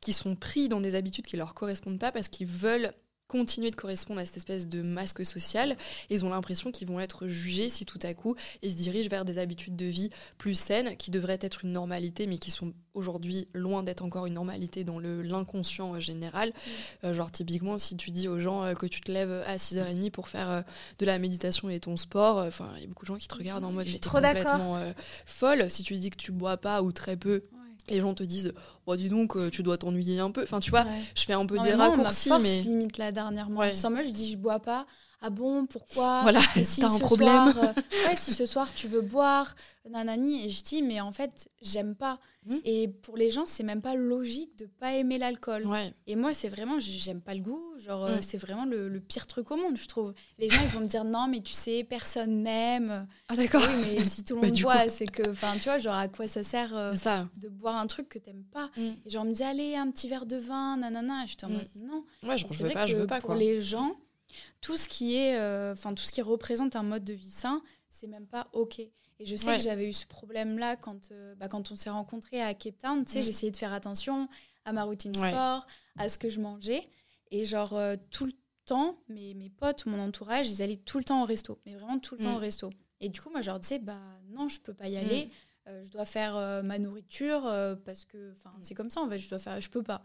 qui sont pris dans des habitudes qui leur correspondent pas parce qu'ils veulent continuer de correspondre à cette espèce de masque social. ils ont l'impression qu'ils vont être jugés si tout à coup ils se dirigent vers des habitudes de vie plus saines qui devraient être une normalité mais qui sont aujourd'hui loin d'être encore une normalité dans l'inconscient général. Mm. Euh, genre typiquement si tu dis aux gens euh, que tu te lèves à 6h30 pour faire euh, de la méditation et ton sport, enfin il y a beaucoup de gens qui te regardent en mode j'étais complètement folle. Si tu dis que tu bois pas ou très peu, les gens te disent oh, dis donc euh, tu dois t'ennuyer un peu enfin tu vois je fais un peu des raccourcis mais limite là dernièrement. Ouais. sans moi je dis je bois pas ah bon pourquoi voilà si t'as un problème. euh, ouais si ce soir tu veux boire nanani et je dis mais en fait j'aime pas. Hmm. et pour les gens c'est même pas logique de pas aimer l'alcool. Et moi c'est vraiment j'aime pas le goût genre euh, hmm. c'est vraiment le, pire truc au monde je trouve. Les gens ils vont me dire non mais tu sais personne n'aime. Ah d'accord. Oui, mais si tout le monde boit c'est que enfin tu vois genre à quoi ça sert ça. de boire un truc que t'aimes pas? Hmm. et genre me dit allez un petit verre de vin nanana je en mode non. Ouais je, veux pas je veux pas pour les gens tout ce qui est, euh, enfin tout ce qui représente un mode de vie sain, c'est même pas ok. Et je sais que j'avais eu ce problème-là quand, euh, bah, quand on s'est rencontrés à Cape Town. Tu sais, mm. j'essayais de faire attention à ma routine sport, à ce que je mangeais. Et genre, euh, tout le temps, mes, mes potes, mon entourage, ils allaient tout le temps au resto. Mais vraiment tout le temps mm. au resto. Et du coup, moi, je leur disais, bah non, je peux pas y aller. Mm. je dois faire ma nourriture parce que, enfin, c'est comme ça, en fait, je dois faire, je peux pas.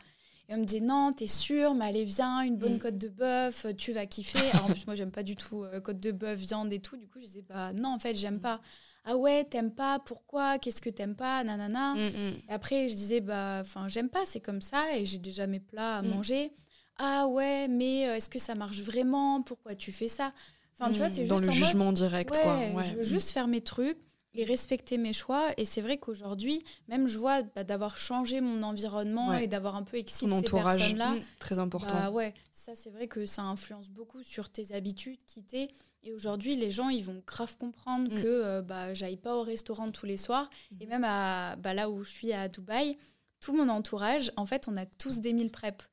Et on me dit non, t'es sûr, mais allez, viens, une bonne mm. côte de bœuf, tu vas kiffer. Alors en plus, moi, j'aime pas du tout euh, côte de bœuf, viande et tout. Du coup, je disais, bah non, en fait, j'aime mm. pas. Ah ouais, t'aimes pas, pourquoi Qu'est-ce que t'aimes pas Nanana. Mm, et après, je disais, bah, enfin, j'aime pas, c'est comme ça, et j'ai déjà mes plats à manger. Ah ouais, mais euh, est-ce que ça marche vraiment? Pourquoi tu fais ça? Enfin, tu vois, t'es juste. Dans le jugement direct, quoi. Ouais. Je veux juste faire mes trucs et respecter mes choix. Et c'est vrai qu'aujourd'hui, même je vois bah, d'avoir changé mon environnement et d'avoir un peu excité ces personnes-là. Très important. Bah, ouais, ça c'est vrai que ça influence beaucoup sur tes habitudes, quitter. Et aujourd'hui, les gens, ils vont grave comprendre mmh. que euh, bah, j'aille pas au restaurant tous les soirs. Mmh. Et même à, bah, là où je suis à Dubaï, tout mon entourage, en fait, on a tous des meal prep.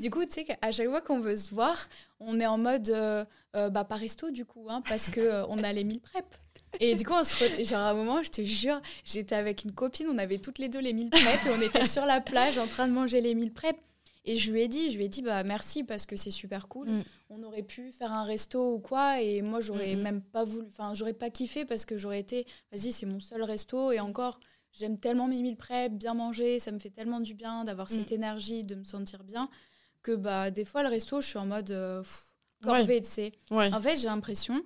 Du coup, tu sais qu'à chaque fois qu'on veut se voir, on est en mode, euh, euh, bah, pas resto du coup, hein, parce qu'on on a les meal prep. Et du coup, on se genre à un moment, je te jure, j'étais avec une copine, on avait toutes les deux les mille prep et on était sur la plage en train de manger les mille prep. Et je lui ai dit, je lui ai dit, bah merci parce que c'est super cool. Mm. On aurait pu faire un resto ou quoi, et moi j'aurais même pas voulu, enfin j'aurais pas kiffé parce que j'aurais été, vas-y c'est mon seul resto et encore, j'aime tellement mes mille prep, bien manger, ça me fait tellement du bien d'avoir cette mm. énergie, de me sentir bien, que bah des fois le resto, je suis en mode euh, corvée, tu sais. En fait, j'ai l'impression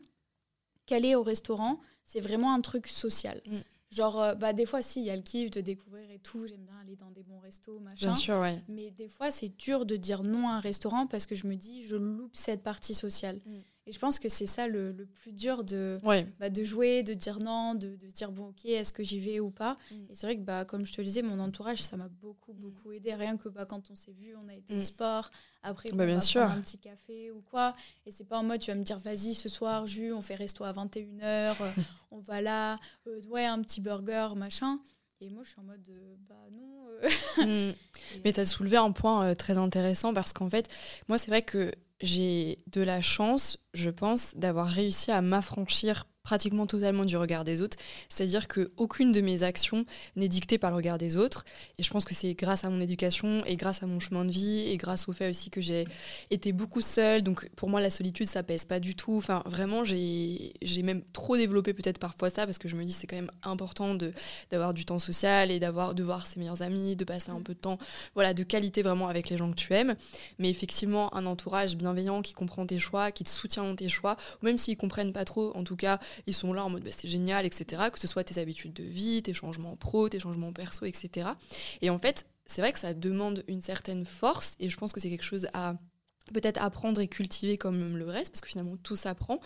qu'aller au restaurant, c'est vraiment un truc social. Mm. Genre, euh, bah, des fois, si, il y a le kiff de découvrir et tout. J'aime bien aller dans des bons restos, machin. Bien sûr, ouais. Mais des fois, c'est dur de dire non à un restaurant parce que je me dis, je loupe cette partie sociale. Mm. Et je pense que c'est ça le, le, plus dur de, bah, de jouer, de dire non, de, de dire bon, ok, est-ce que j'y vais ou pas. Mm. Et c'est vrai que, bah, comme je te le disais, mon entourage, ça m'a beaucoup, mm. beaucoup aidé. Rien que bah, quand on s'est vu, on a été au mm. sport. Après, bah, on va sûr. prendre un petit café ou quoi. Et c'est pas en mode, tu vas me dire, vas-y, ce soir, Jus, on fait resto à 21h, euh, on va là, euh, ouais, un petit burger, machin. Et moi, je suis en mode, euh, bah non. Mais tu as soulevé un point très intéressant parce qu'en fait, moi, c'est vrai que j'ai de la chance, je pense, d'avoir réussi à m'affranchir pratiquement totalement du regard des autres. C'est-à-dire qu'aucune de mes actions n'est dictée par le regard des autres. Et je pense que c'est grâce à mon éducation et grâce à mon chemin de vie et grâce au fait aussi que j'ai été beaucoup seule. Donc pour moi, la solitude, ça pèse pas du tout. Enfin, vraiment, j'ai même trop développé peut-être parfois ça parce que je me dis c'est quand même important d'avoir du temps social et de voir ses meilleurs amis, de passer un peu de temps, voilà, de qualité vraiment avec les gens que tu aimes. Mais effectivement, un entourage bienveillant qui comprend tes choix, qui te soutient dans tes choix, ou même s'ils comprennent pas trop, en tout cas, ils sont là en mode bah, c'est génial, etc. Que ce soit tes habitudes de vie, tes changements pro, tes changements perso, etc. Et en fait, c'est vrai que ça demande une certaine force et je pense que c'est quelque chose à peut-être apprendre et cultiver comme le reste, parce que finalement tout s'apprend,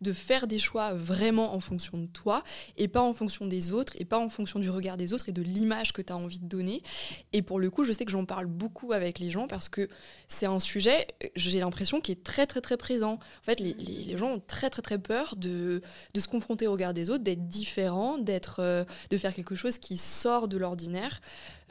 de faire des choix vraiment en fonction de toi, et pas en fonction des autres, et pas en fonction du regard des autres et de l'image que tu as envie de donner. Et pour le coup, je sais que j'en parle beaucoup avec les gens, parce que c'est un sujet, j'ai l'impression, qui est très très très présent. En fait, les, gens ont très très très peur de, se confronter au regard des autres, d'être différent, euh, de faire quelque chose qui sort de l'ordinaire.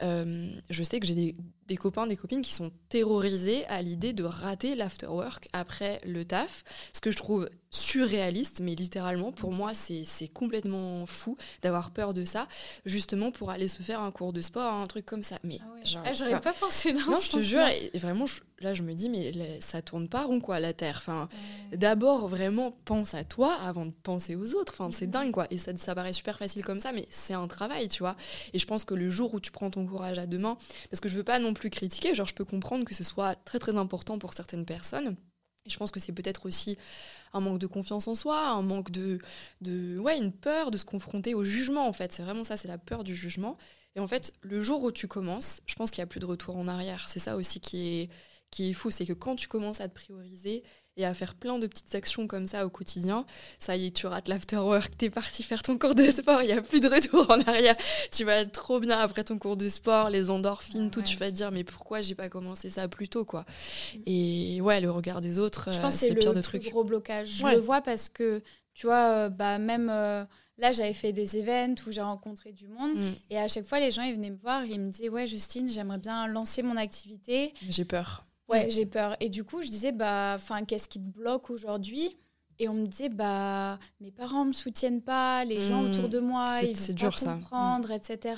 Euh, je sais que j'ai des, des, copains, des copines qui sont terrorisés à l'idée de rater l'afterwork après le taf, ce que je trouve surréaliste, mais littéralement, pour moi, c'est complètement fou d'avoir peur de ça, justement pour aller se faire un cours de sport, un truc comme ça. Mais ah ah, j'aurais pas pensé dans Non, je te jure, et vraiment, là, je me dis, mais ça tourne pas rond, quoi, la Terre. Enfin, d'abord, vraiment, pense à toi avant de penser aux autres. Enfin, c'est dingue, quoi. Et ça, ça paraît super facile comme ça, mais c'est un travail, tu vois. Et je pense que le jour où tu prends ton courage à deux mains, parce que je veux pas non plus critiquer, genre, je peux comprendre que ce soit très, très important pour certaines personnes. Et je pense que c'est peut-être aussi un manque de confiance en soi, un manque de, de ouais, une peur de se confronter au jugement en fait. C'est vraiment ça, c'est la peur du jugement. Et en fait, le jour où tu commences, je pense qu'il n'y a plus de retour en arrière. C'est ça aussi qui est, qui est fou, c'est que quand tu commences à te prioriser, et à faire plein de petites actions comme ça au quotidien. Ça y est, tu rates l'afterwork, t'es parti faire ton cours de sport, il n'y a plus de retour en arrière. Tu vas être trop bien après ton cours de sport, les endorphines, tout. Tu vas te dire, mais pourquoi j'ai pas commencé ça plus tôt, quoi. Mm. Et ouais, le regard des autres, je pense c'est le pire de trucs. gros blocage. Je le vois parce que, tu vois, euh, bah, même. Euh, là, j'avais fait des events où j'ai rencontré du monde. Mm. Et à chaque fois, les gens, ils venaient me voir et ils me disaient Ouais, Justine, j'aimerais bien lancer mon activité. J'ai peur. Ouais, j'ai peur. Et du coup, je disais, bah, qu'est-ce qui te bloque aujourd'hui? Et on me disait, bah, mes parents me soutiennent pas, les gens autour mmh. de moi, ils vont dur, pas comprendre, ça. etc.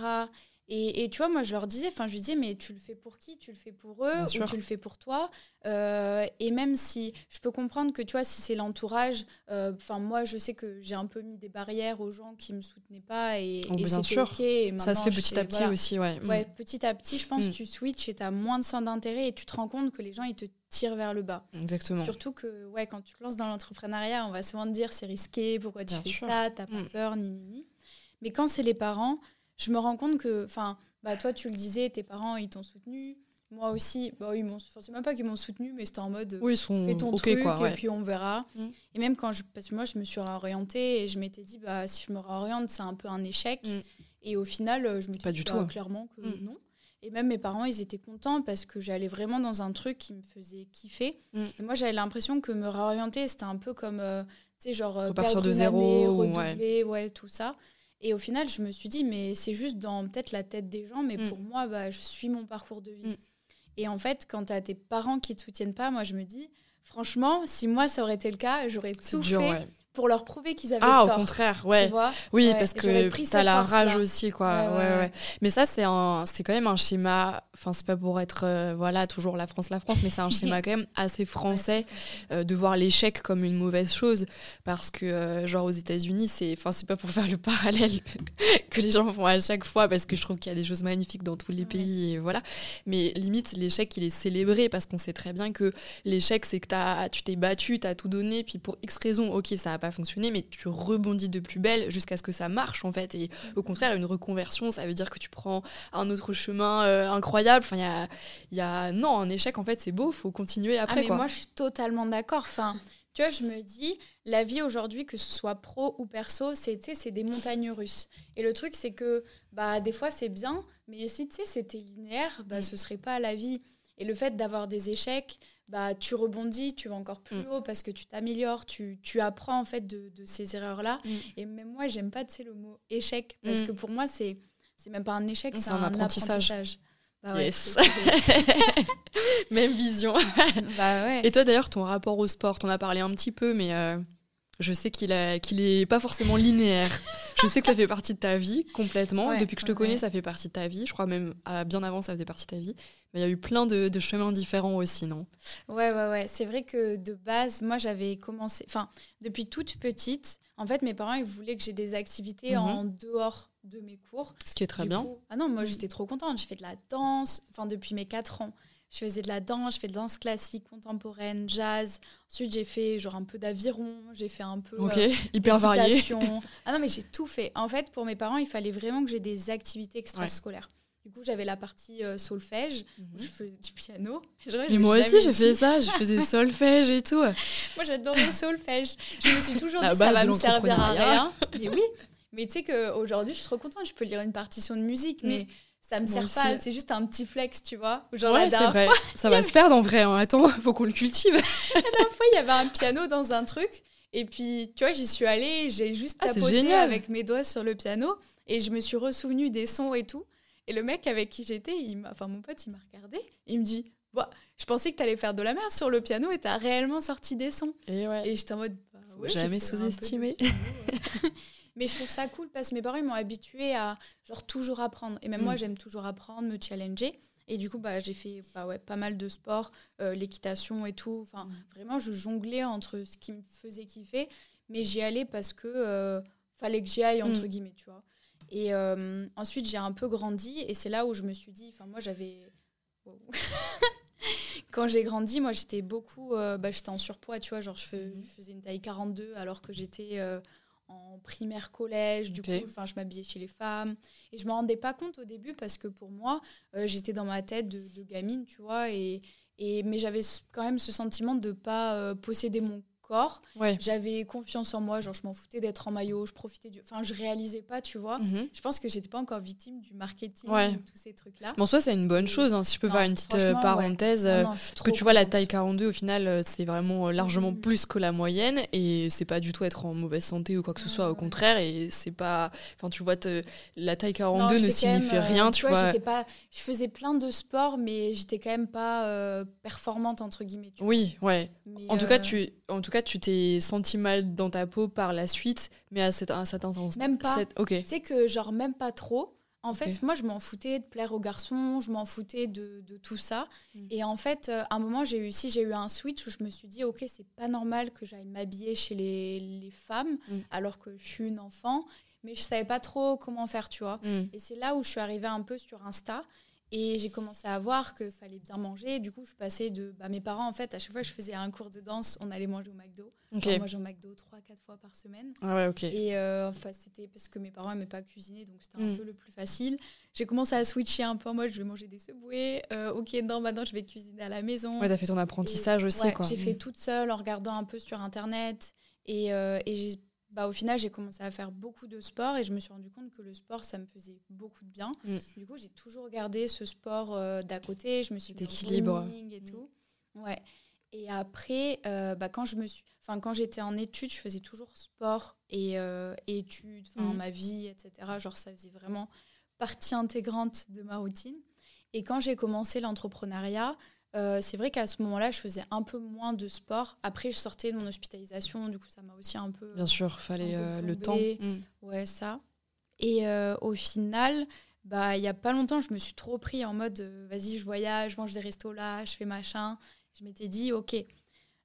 Et, et, tu vois, moi, je leur disais, enfin, je lui disais, mais tu le fais pour qui? Tu le fais pour eux ou tu le fais pour toi? Euh, Et même si je peux comprendre que, tu vois, si c'est l'entourage, euh, enfin, moi, je sais que j'ai un peu mis des barrières aux gens qui me soutenaient pas et, oh, et c'était ok. Et Ça se fait petit à petit aussi, ouais. Mm. Petit à petit, je pense, que mm. tu switches et tu as moins de centre d'intérêt et tu te rends compte que les gens, ils te tirent vers le bas. Exactement. Surtout que, ouais, quand tu te lances dans l'entrepreneuriat, on va souvent te dire c'est risqué, pourquoi tu fais ça, t'as pas mm. peur, ni, ni, ni. Mais quand c'est les parents, je me rends compte que, enfin, bah, toi, tu le disais, tes parents, ils t'ont soutenu. Moi aussi, bah, ils m'ont, c'est même pas qu'ils m'ont soutenu, mais c'était en mode oui, ils sont fais ton truc et puis on verra. Mm. Et même quand je, parce que moi, je me suis réorientée et je m'étais dit, bah, si je me réoriente, c'est un peu un échec. Mm. Et au final, je me dis pas du tout. Clairement que mm. non. Et même mes parents, ils étaient contents parce que j'allais vraiment dans un truc qui me faisait kiffer. Et moi, j'avais l'impression que me réorienter, c'était un peu comme, euh, tu sais, genre, euh, perdre de zéro, année, redoubler, ouais. tout ça. Et au final, je me suis dit, mais c'est juste dans peut-être la tête des gens, mais mm. pour moi, bah, je suis mon parcours de vie. Mm. Et en fait, quand tu as tes parents qui ne te soutiennent pas, moi, je me dis, franchement, si moi, ça aurait été le cas, j'aurais tout fait pour leur prouver qu'ils avaient ah, tort. au contraire, ouais. oui, parce que as la rage aussi, quoi. Ouais, ouais, Mais ça, c'est un, c'est quand même un schéma. Enfin, c'est pas pour être, euh, voilà, toujours la France, la France, mais c'est un schéma quand même assez français euh, de voir l'échec comme une mauvaise chose, parce que euh, genre aux États-Unis, c'est, enfin, c'est pas pour faire le parallèle que les gens font à chaque fois, parce que je trouve qu'il y a des choses magnifiques dans tous les pays, et voilà. Mais limite, l'échec, il est célébré parce qu'on sait très bien que l'échec, c'est que as, tu t'es battu, tu as tout donné, puis pour X raisons, ok, ça a pas fonctionné, mais tu rebondis de plus belle jusqu'à ce que ça marche en fait. Et au contraire, une reconversion, ça veut dire que tu prends un autre chemin euh, incroyable. Enfin, il y a, y a, non, un échec en fait, c'est beau, faut continuer après. Ah, mais moi, je suis totalement d'accord. Enfin, tu vois, je me dis, la vie aujourd'hui, que ce soit pro ou perso, c'est des montagnes russes. Et le truc, c'est que bah, des fois, c'est bien, mais si c'était linéaire, bah, mm. ce serait pas la vie. Et le fait d'avoir des échecs, bah, tu rebondis, tu vas encore plus mm. haut parce que tu t'améliores, tu, tu, apprends en fait de, de ces erreurs-là. Mm. Et même moi, j'aime pas le mot échec parce mm. que pour moi, c'est c'est même pas un échec, c'est un, apprentissage. Bah yes. même vision. bah ouais. Et toi d'ailleurs, ton rapport au sport, on a parlé un petit peu, mais euh, je sais qu'il qu'il est pas forcément linéaire. je sais que ça fait partie de ta vie complètement. Depuis que je te connais, ça fait partie de ta vie. Je crois même à bien avant, ça faisait partie de ta vie. Mais il y a eu plein de, chemins différents aussi, non? Ouais, ouais, ouais. C'est vrai que de base, moi, j'avais commencé. Enfin, depuis toute petite, en fait, mes parents, ils voulaient que j'ai des activités mhm. en dehors de mes cours. Ce qui est très bien. ah non, moi, j'étais trop contente. Je fais de la danse, enfin, depuis mes 4 ans. Je faisais de la danse, je fais de danse classique, contemporaine, jazz. Ensuite, j'ai fait genre un peu d'aviron, j'ai fait un peu Ok, euh, hyper varié. ah non, mais j'ai tout fait. En fait, pour mes parents, il fallait vraiment que j'ai des activités extrascolaires. Du coup, j'avais la partie euh, solfège, où mhm. je faisais du piano. mais moi aussi, j'ai fait ça, je faisais solfège et tout. moi, j'adorais solfège. Je me suis toujours dit, ça va me servir à rien. Mais oui, mais tu sais qu'aujourd'hui, je suis trop contente, je peux lire une partition de musique, mm. Ça me sert pas, c'est juste un petit flex, tu vois. Genre ouais, c'est vrai. ça va se perdre en vrai. Hein. Attends, faut qu'on le cultive. la dernière fois, il y avait un piano dans un truc. Et puis, tu vois, j'y suis allée, j'ai juste ah, tapoté avec mes doigts sur le piano. Et je me suis ressouvenu des sons et tout. Et le mec avec qui j'étais, enfin mon pote, il m'a regardé. Il me dit bah, Je pensais que tu allais faire de la merde sur le piano et tu as réellement sorti des sons. Et, ouais. et j'étais en mode jamais sous-estimer. Mais je trouve ça cool parce que mes parents m'ont habitué à genre toujours apprendre. Et même moi, mm. j'aime toujours apprendre, me challenger. Et du coup, bah, j'ai fait bah ouais, pas mal de sport, euh, l'équitation et tout. Enfin, mm. vraiment, je jonglais entre ce qui me faisait kiffer. Mais j'y allais parce que euh, fallait que j'y aille, entre mm. guillemets, tu vois. Et euh, ensuite, j'ai un peu grandi. Et c'est là où je me suis dit, enfin, moi, j'avais. Quand j'ai grandi, moi, j'étais beaucoup. bah, j'étais en surpoids, tu vois. Genre, je, je, faisais une taille 42 alors que j'étais en primaire collège du coup enfin je m'habillais chez les femmes. Et je me rendais pas compte au début parce que pour moi euh, j'étais dans ma tête de, de, gamine tu vois et, et mais j'avais quand même ce sentiment de pas euh, posséder mon Ouais. J'avais confiance en moi, genre je m'en foutais d'être en maillot, je profitais du. Enfin, je réalisais pas, tu vois. Mhm. Je pense que j'étais pas encore victime du marketing, ouais. tous ces trucs-là. Bon, soit c'est une bonne chose, hein, si je peux faire une petite euh, parenthèse. Euh, parce que tu vois, la taille 42, au final, euh, c'est vraiment largement mhm. plus que la moyenne et c'est pas du tout être en mauvaise santé ou quoi que ce soit, au contraire. Et c'est pas. Enfin, tu vois, la taille 42 ne signifie rien, tu, vois. Pas... Je faisais plein de sports, mais j'étais quand même pas performante, entre guillemets. oui, ouais. en tout cas, tu. En tout cas, tu t'es senti mal dans ta peau par la suite, mais à cette, à cette Même pas. Ok. Tu sais que, genre, même pas trop. En fait, moi, je m'en foutais de plaire aux garçons, je m'en foutais de, de, tout ça. Mm. Et en fait, euh, à un moment, j'ai eu, si j'ai eu un switch où je me suis dit, ok, c'est pas normal que j'aille m'habiller chez les, les femmes, mm. alors que je suis une enfant. Mais je savais pas trop comment faire, tu vois. Mm. Et c'est là où je suis arrivée un peu sur Insta. Et j'ai commencé à voir qu'il fallait bien manger. Du coup, je passais de. Bah, mes parents, en fait, à chaque fois que je faisais un cours de danse, on allait manger au McDo. Okay. Moi, au McDo 3-4 fois par semaine. Ah ouais, ok. Et euh, enfin, c'était parce que mes parents n'aimaient pas cuisiner, donc c'était un mm. peu le plus facile. J'ai commencé à switcher un peu. Moi, je vais manger des subways. Euh, ok, non, maintenant, je vais cuisiner à la maison. Ouais, t'as fait ton apprentissage aussi, quoi. J'ai fait mm. toute seule en regardant un peu sur Internet. Et, euh, et j'ai bah, au final, j'ai commencé à faire beaucoup de sport et je me suis rendu compte que le sport, ça me faisait beaucoup de bien. Mm. Du coup, j'ai toujours gardé ce sport euh, d'à côté. Je me suis d'équilibre et tout. Ouais. Et après, euh, bah, quand je me suis, enfin quand j'étais en études, je faisais toujours sport et, euh, études, mm. ma vie, etc. Genre ça faisait vraiment partie intégrante de ma routine. Et quand j'ai commencé l'entrepreneuriat, euh, c'est vrai qu'à ce moment-là, je faisais un peu moins de sport. Après, je sortais de mon hospitalisation, du coup, ça m'a aussi un peu. Bien sûr, fallait euh, le temps. Mm. Ouais, ça. Et euh, au final, bah, il y a pas longtemps, je me suis trop pris en mode vas-y, je voyage, je mange des restos là, je fais machin. Je m'étais dit, ok,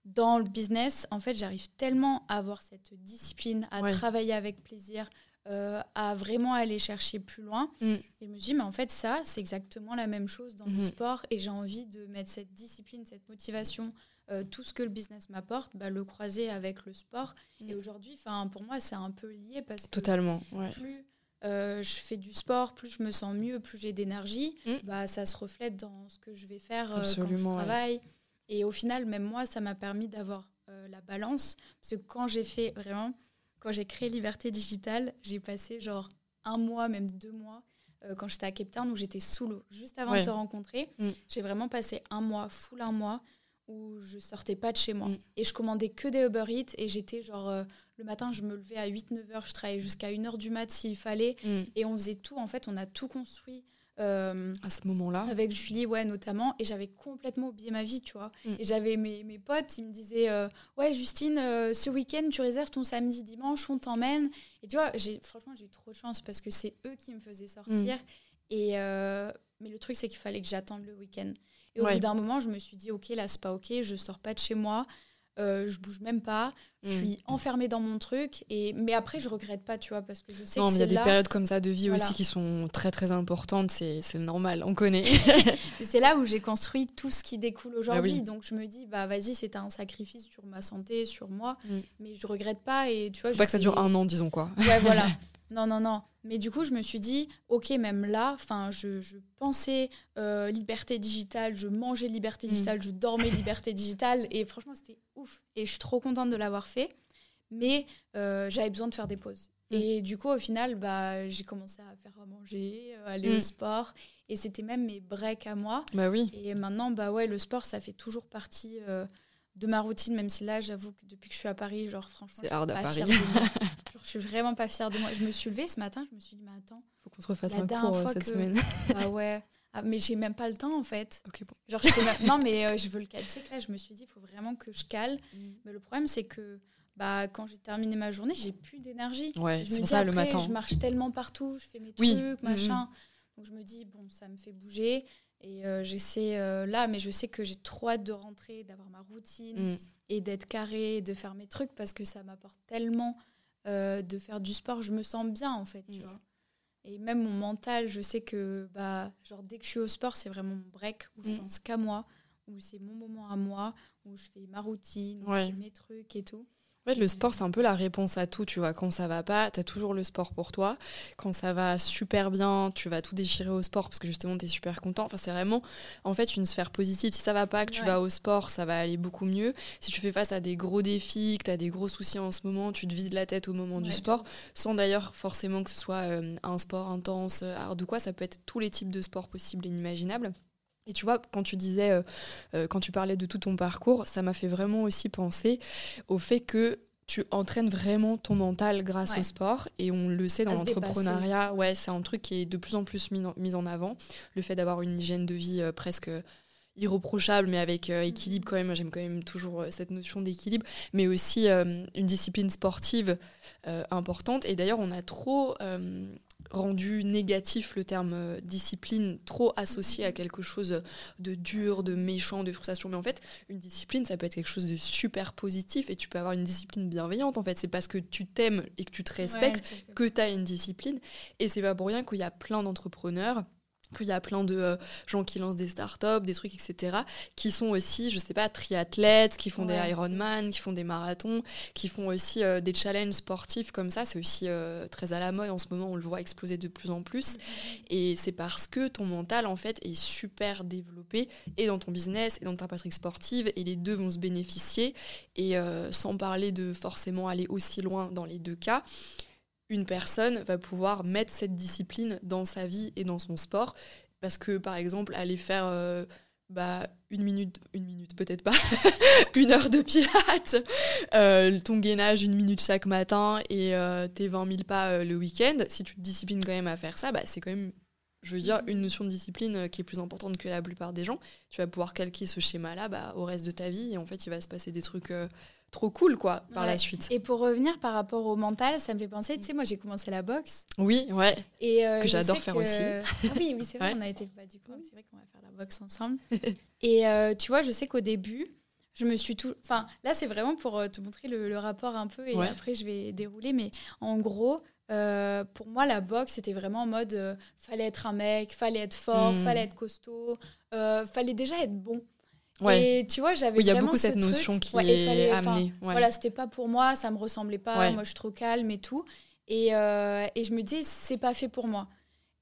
dans le business, en fait, j'arrive tellement à avoir cette discipline, à travailler avec plaisir, euh, à vraiment aller chercher plus loin. Mm. Et je me suis dit, mais en fait, ça, c'est exactement la même chose dans le mm-hmm. sport. Et j'ai envie de mettre cette discipline, cette motivation, euh, tout ce que le business m'apporte, bah, le croiser avec le sport. Et mm. aujourd'hui, pour moi, c'est un peu lié parce que Totalement, plus euh, je fais du sport, plus je me sens mieux, plus j'ai d'énergie, mm. bah, ça se reflète dans ce que je vais faire quand je travaille. Et au final, même moi, ça m'a permis d'avoir la balance. Parce que quand j'ai fait vraiment quand j'ai créé Liberté Digitale, j'ai passé genre un mois, même deux mois, euh, quand j'étais à Cape Town, où j'étais sous l'eau. Juste avant de te rencontrer, mm. j'ai vraiment passé un mois, full un mois, où je sortais pas de chez moi. Mm. Et je commandais que des Uber Eats, et j'étais genre, euh, le matin, je me levais à 8-9 heures, je travaillais jusqu'à 1 heure du mat s'il fallait, mm. et on faisait tout, en fait, on a tout construit. Euh, à ce moment-là Avec Julie, ouais, notamment. Et j'avais complètement oublié ma vie, tu vois. Mm. Et j'avais mes, mes, potes, ils me disaient euh, Ouais, Justine, euh, ce week-end, tu réserves ton samedi, dimanche, on t'emmène. Et tu vois, franchement, j'ai eu trop de chance parce que c'est eux qui me faisaient sortir. Mm. Et, mais le truc, c'est qu'il fallait que j'attende le week-end. Et au bout d'un moment, je me suis dit Ok, là, c'est pas ok, je sors pas de chez moi. Euh, je bouge même pas, je mm. suis enfermée dans mon truc. Et... Mais après, je regrette pas, tu vois, parce que je sais non, que. il y a des périodes comme ça de vie aussi qui sont très très importantes, c'est normal, on connaît. c'est là où j'ai construit tout ce qui découle bah aujourd'hui. Donc je me dis, bah vas-y, c'est un sacrifice sur ma santé, sur moi, mm. mais je regrette pas. Et tu vois, Faut pas que ça dure un an, disons quoi. Ouais, voilà. Non, non, non. Mais du coup, je me suis dit, ok, même là, enfin, je, je, pensais euh, liberté digitale, je mangeais liberté mm. digitale, je dormais liberté digitale, et franchement, c'était ouf. Et je suis trop contente de l'avoir fait, mais euh, j'avais besoin de faire des pauses. Mm. Et du coup, au final, bah, j'ai commencé à faire à manger, euh, aller au mm. sport, et c'était même mes breaks à moi. Bah oui. Et maintenant, bah ouais, le sport, ça fait toujours partie de ma routine, même si là, j'avoue que depuis que je suis à Paris, genre franchement, c'est hard à Paris. je suis vraiment pas fière de moi. Je me suis levée ce matin, je me suis dit, mais attends. Faut qu'on se refasse un cours euh, cette semaine. ah ouais. Ah, mais j'ai même pas le temps en fait. Ok, bon. Genre, je Non, mais euh, je veux le caler. C'est que là, je me suis dit, il faut vraiment que je cale. Mm. Mais le problème, c'est que bah, quand j'ai terminé ma journée, j'ai plus d'énergie. Ouais, Je c'est me pour ça le matin. Je marche tellement partout, je fais mes Oui. trucs, Mhm. machin. Donc je me dis, bon, ça me fait bouger. Et euh, j'essaie euh, là, mais je sais que j'ai trop hâte de rentrer, d'avoir ma routine Mm. et d'être carré, de faire mes trucs parce que ça m'apporte tellement euh, de faire du sport. Je me sens bien en fait, tu Mm. vois. Et même mon mental, je sais que bah, genre, dès que je suis au sport, c'est vraiment mon break où je Mm. pense qu'à moi, où c'est mon moment à moi, où je fais ma routine, où je fais mes trucs et tout. En fait, le sport, c'est un peu la réponse à tout, tu vois. Quand ça va pas, t'as toujours le sport pour toi. Quand ça va super bien, tu vas tout déchirer au sport parce que justement, t'es super content. Enfin, c'est vraiment, en fait, une sphère positive. Si ça va pas, que tu Ouais. vas au sport, ça va aller beaucoup mieux. Si tu fais face à des gros défis, que t'as des gros soucis en ce moment, tu te vides la tête au moment du sport, sans d'ailleurs forcément que ce soit euh, un sport intense, euh, hard ou quoi. Ça peut être tous les types de sports possibles et inimaginables. Et tu vois, quand tu disais, euh, euh, quand tu parlais de tout ton parcours, ça m'a fait vraiment aussi penser au fait que tu entraînes vraiment ton mental grâce Ouais. au sport. Et on le sait dans l'entrepreneuriat, ouais, c'est un truc qui est de plus en plus mis en, mis en avant. Le fait d'avoir une hygiène de vie euh, presque irreprochable, mais avec euh, équilibre quand même. J'aime quand même toujours euh, cette notion d'équilibre, mais aussi euh, une discipline sportive importante. Et d'ailleurs, on a trop rendu négatif le terme euh, discipline, trop associé à quelque chose de dur, de méchant, de frustration. Mais en fait, une discipline, ça peut être quelque chose de super positif et tu peux avoir une discipline bienveillante. En fait, c'est parce que tu t'aimes et que tu te respectes Ouais, que tu as une discipline. Et c'est pas pour rien qu'il y a plein d'entrepreneurs qu'il y a plein de euh, gens qui lancent des startups, des trucs, etc., qui sont aussi, je sais pas, triathlètes, qui font Ouais. des Ironman, qui font des marathons, qui font aussi euh, des challenges sportifs comme ça. C'est aussi euh, très à la mode en ce moment, on le voit exploser de plus en plus. Et c'est parce que ton mental, en fait, est super développé, et dans ton business, et dans ta pratique sportive, et les deux vont se bénéficier. Et sans parler de forcément aller aussi loin dans les deux cas, une personne va pouvoir mettre cette discipline dans sa vie et dans son sport. Parce que, par exemple, aller faire euh, bah, une minute, une minute peut-être pas, une heure de pilates, euh, ton gainage une minute chaque matin et euh, tes 20 000 pas le week-end, si tu te disciplines quand même à faire ça, bah, c'est quand même, je veux dire, une notion de discipline qui est plus importante que la plupart des gens. Tu vas pouvoir calquer ce schéma-là bah, au reste de ta vie et en fait, il va se passer des trucs trop cool quoi par Ouais. la suite. Et pour revenir par rapport au mental, ça me fait penser, tu sais, moi j'ai commencé la boxe. Oui, ouais. Et euh, Que j'adore faire que- aussi. Ah oui, oui, c'est vrai, Ouais. on a été. Bah, du coup, c'est vrai qu'on va faire la boxe ensemble. et euh, tu vois, je sais qu'au début, je me suis tout. Enfin, là, c'est vraiment pour euh, te montrer le, le rapport un peu, et Ouais. après, je vais dérouler. Mais en gros, euh, pour moi, la boxe, c'était vraiment en mode fallait être un mec, fallait être fort, Mm. fallait être costaud, fallait déjà être bon. Ouais. Et tu vois, j'avais Oui, il y a beaucoup ce cette truc. notion qui Ouais, est fallait- amenée. ouais. Voilà, c'était pas pour moi, ça me ressemblait pas, moi je suis trop calme et tout. Et, euh, et je me disais, c'est pas fait pour moi.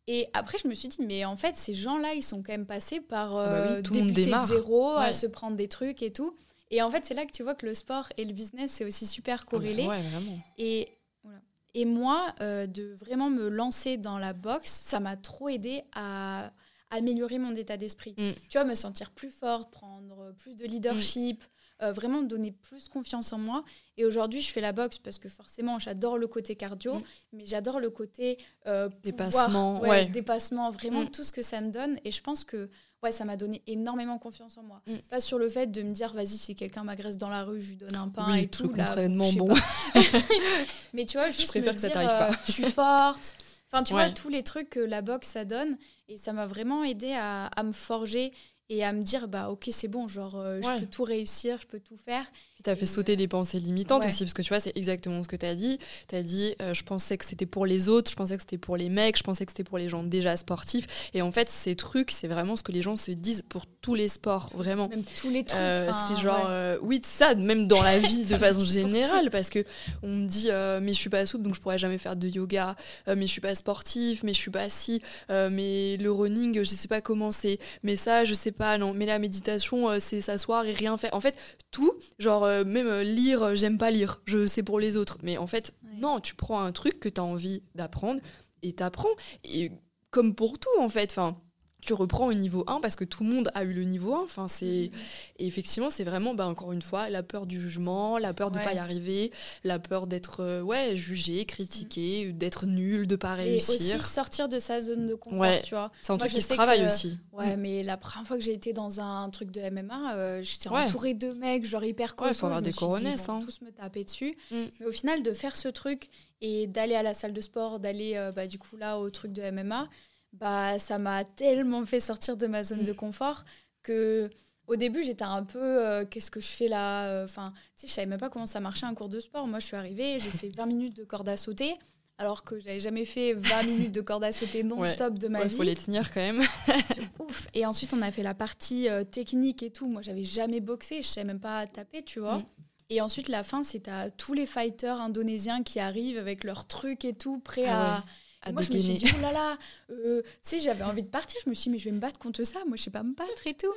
Et après, je me suis dit, mais en fait, ces gens-là, ils sont quand même passés par Ah bah oui, euh, tout le monde débuter de zéro, à se prendre des trucs et tout. Et en fait, c'est là que tu vois que le sport et le business, c'est aussi super Ah bah corrélé. ouais, vraiment. Et, voilà. et moi, euh, de vraiment me lancer dans la boxe, ça m'a trop aidé à améliorer mon état d'esprit. Mm. Tu vois, me sentir plus forte, prendre plus de leadership, euh, vraiment me donner plus confiance en moi. Et aujourd'hui, je fais la boxe parce que forcément, j'adore le côté cardio, Mm. mais j'adore le côté euh, Dépassement, pouvoir, ouais. dépassement, vraiment Mm. tout ce que ça me donne. Et je pense que ouais, ça m'a donné énormément confiance en moi. Mm. Pas sur le fait de me dire, vas-y, si quelqu'un m'agresse dans la rue, je lui donne un pain Oui, et tout. truc là, je bon. Mais tu vois, juste préfère me que ça pas. euh, je suis forte. Enfin, tu vois, tous les trucs que la boxe, ça donne. Et ça m'a vraiment aidé à, à me forger et à me dire, bah ok, c'est bon, genre, euh, Ouais. je peux tout réussir, je peux tout faire. T'as fait sauter des pensées limitantes ouais. aussi, parce que tu vois, c'est exactement ce que t'as dit. T'as dit, euh, je pensais que c'était pour les autres, je pensais que c'était pour les mecs, je pensais que c'était pour les gens déjà sportifs. Et en fait, ces trucs, c'est vraiment ce que les gens se disent pour tous les sports, vraiment. Même tous les trucs. Euh, c'est genre, ouais. euh, oui, c'est ça, même dans la vie de façon générale, parce que on me dit, euh, mais je suis pas souple, donc je pourrais jamais faire de yoga, mais je suis pas sportif, mais je suis pas si, mais le running, je sais pas comment c'est, mais ça, je sais pas, non, mais la méditation, c'est s'asseoir et rien faire. En fait, tout, genre, euh, même euh, lire, euh, j'aime pas lire, je sais pour les autres, mais en fait, Ouais. non, tu prends un truc que tu as envie d'apprendre et t'apprends, et comme pour tout, en fait, enfin. Tu reprends au niveau 1 parce que tout le monde a eu le niveau 1. Enfin, c'est... Et effectivement, c'est vraiment, bah, encore une fois, la peur du jugement, la peur de ne Ouais. pas y arriver, la peur d'être euh, ouais, jugé, critiqué, d'être nul, de pas Mhm. Et aussi réussir. sortir de sa zone de confort, Ouais. tu vois. C'est un Moi, truc qui se travaille que- aussi. Ouais, Mm. mais la première fois que j'ai été dans un truc de MMA, euh, j'étais Ouais. entourée de mecs, genre hyper Ouais, faut avoir je des vont hein. tous me taper dessus. Mm. Mais au final, de faire ce truc et d'aller à la salle de sport, d'aller euh, bah, du coup là au truc de MMA, bah ça m'a tellement fait sortir de ma zone Mm. de confort que au début j'étais un peu euh, qu'est-ce que je fais là Euh, Enfin, tu sais, je savais même pas comment ça marchait un cours de sport. Moi, je suis arrivée, j'ai fait 20 minutes de corde à sauter. Alors que j'avais jamais fait 20 minutes de corde à sauter non-stop de ma Il vie. faut les tenir quand même. Ouf. Et ensuite, on a fait la partie euh, technique et tout. Moi, j'avais jamais boxé, je savais même pas taper, tu vois. Mm. Et ensuite, la fin, c'est à tous les fighters indonésiens qui arrivent avec leurs trucs et tout, prêts Ah à. ouais, à Et moi, je me suis dit, oh là là, euh, tu sais, j'avais envie de partir. Je me suis dit, mais je vais me battre contre ça. Moi, je sais pas me battre et tout.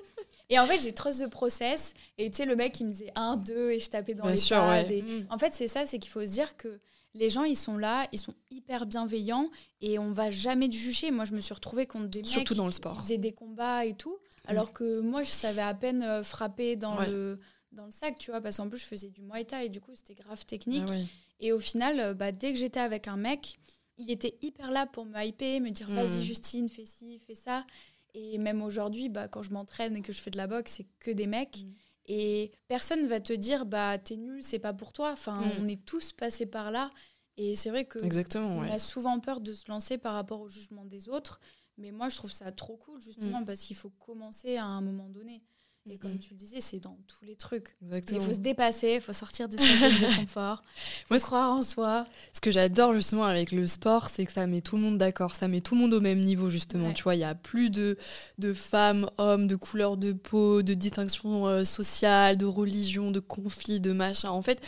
Et en fait, j'ai trop de process. Et tu sais, le mec, il me disait 1, 2, et je tapais dans Bien les sûr, pads. ouais. et- Mm. En fait, c'est ça, c'est qu'il faut se dire que les gens, ils sont là, ils sont hyper bienveillants et on va jamais te juger. Moi, je me suis retrouvée contre des Surtout mecs dans le qui faisaient des combats et tout, alors que moi, je savais à peine euh, frapper dans, Ouais. le, dans le sac, tu vois, parce qu'en plus, je faisais du Muay Thai et du coup, c'était grave technique. Ah ouais. Et au final, euh, bah, dès que j'étais avec un mec, il était hyper là pour me hyper, me dire Mm. vas-y Justine, fais ci, fais ça. Et même aujourd'hui, bah, quand je m'entraîne et que je fais de la boxe, c'est que des mecs. Mm. Et personne va te dire bah t'es nul, c'est pas pour toi. Enfin, Mm. on est tous passés par là. Et c'est vrai que Exactement, on ouais. a souvent peur de se lancer par rapport au jugement des autres. Mais moi, je trouve ça trop cool, justement, parce qu'il faut commencer à un moment donné. Et comme tu le disais, c'est dans tous les trucs. Il faut se dépasser, il faut sortir de sa zone de confort, faut Moi, croire en soi. Ce que j'adore justement avec le sport, c'est que ça met tout le monde d'accord, ça met tout le monde au même niveau justement. Ouais. Tu vois, il y a plus de, de femmes, hommes, de couleur de peau, de distinction euh, sociale, de religion, de conflits, de machin. En fait,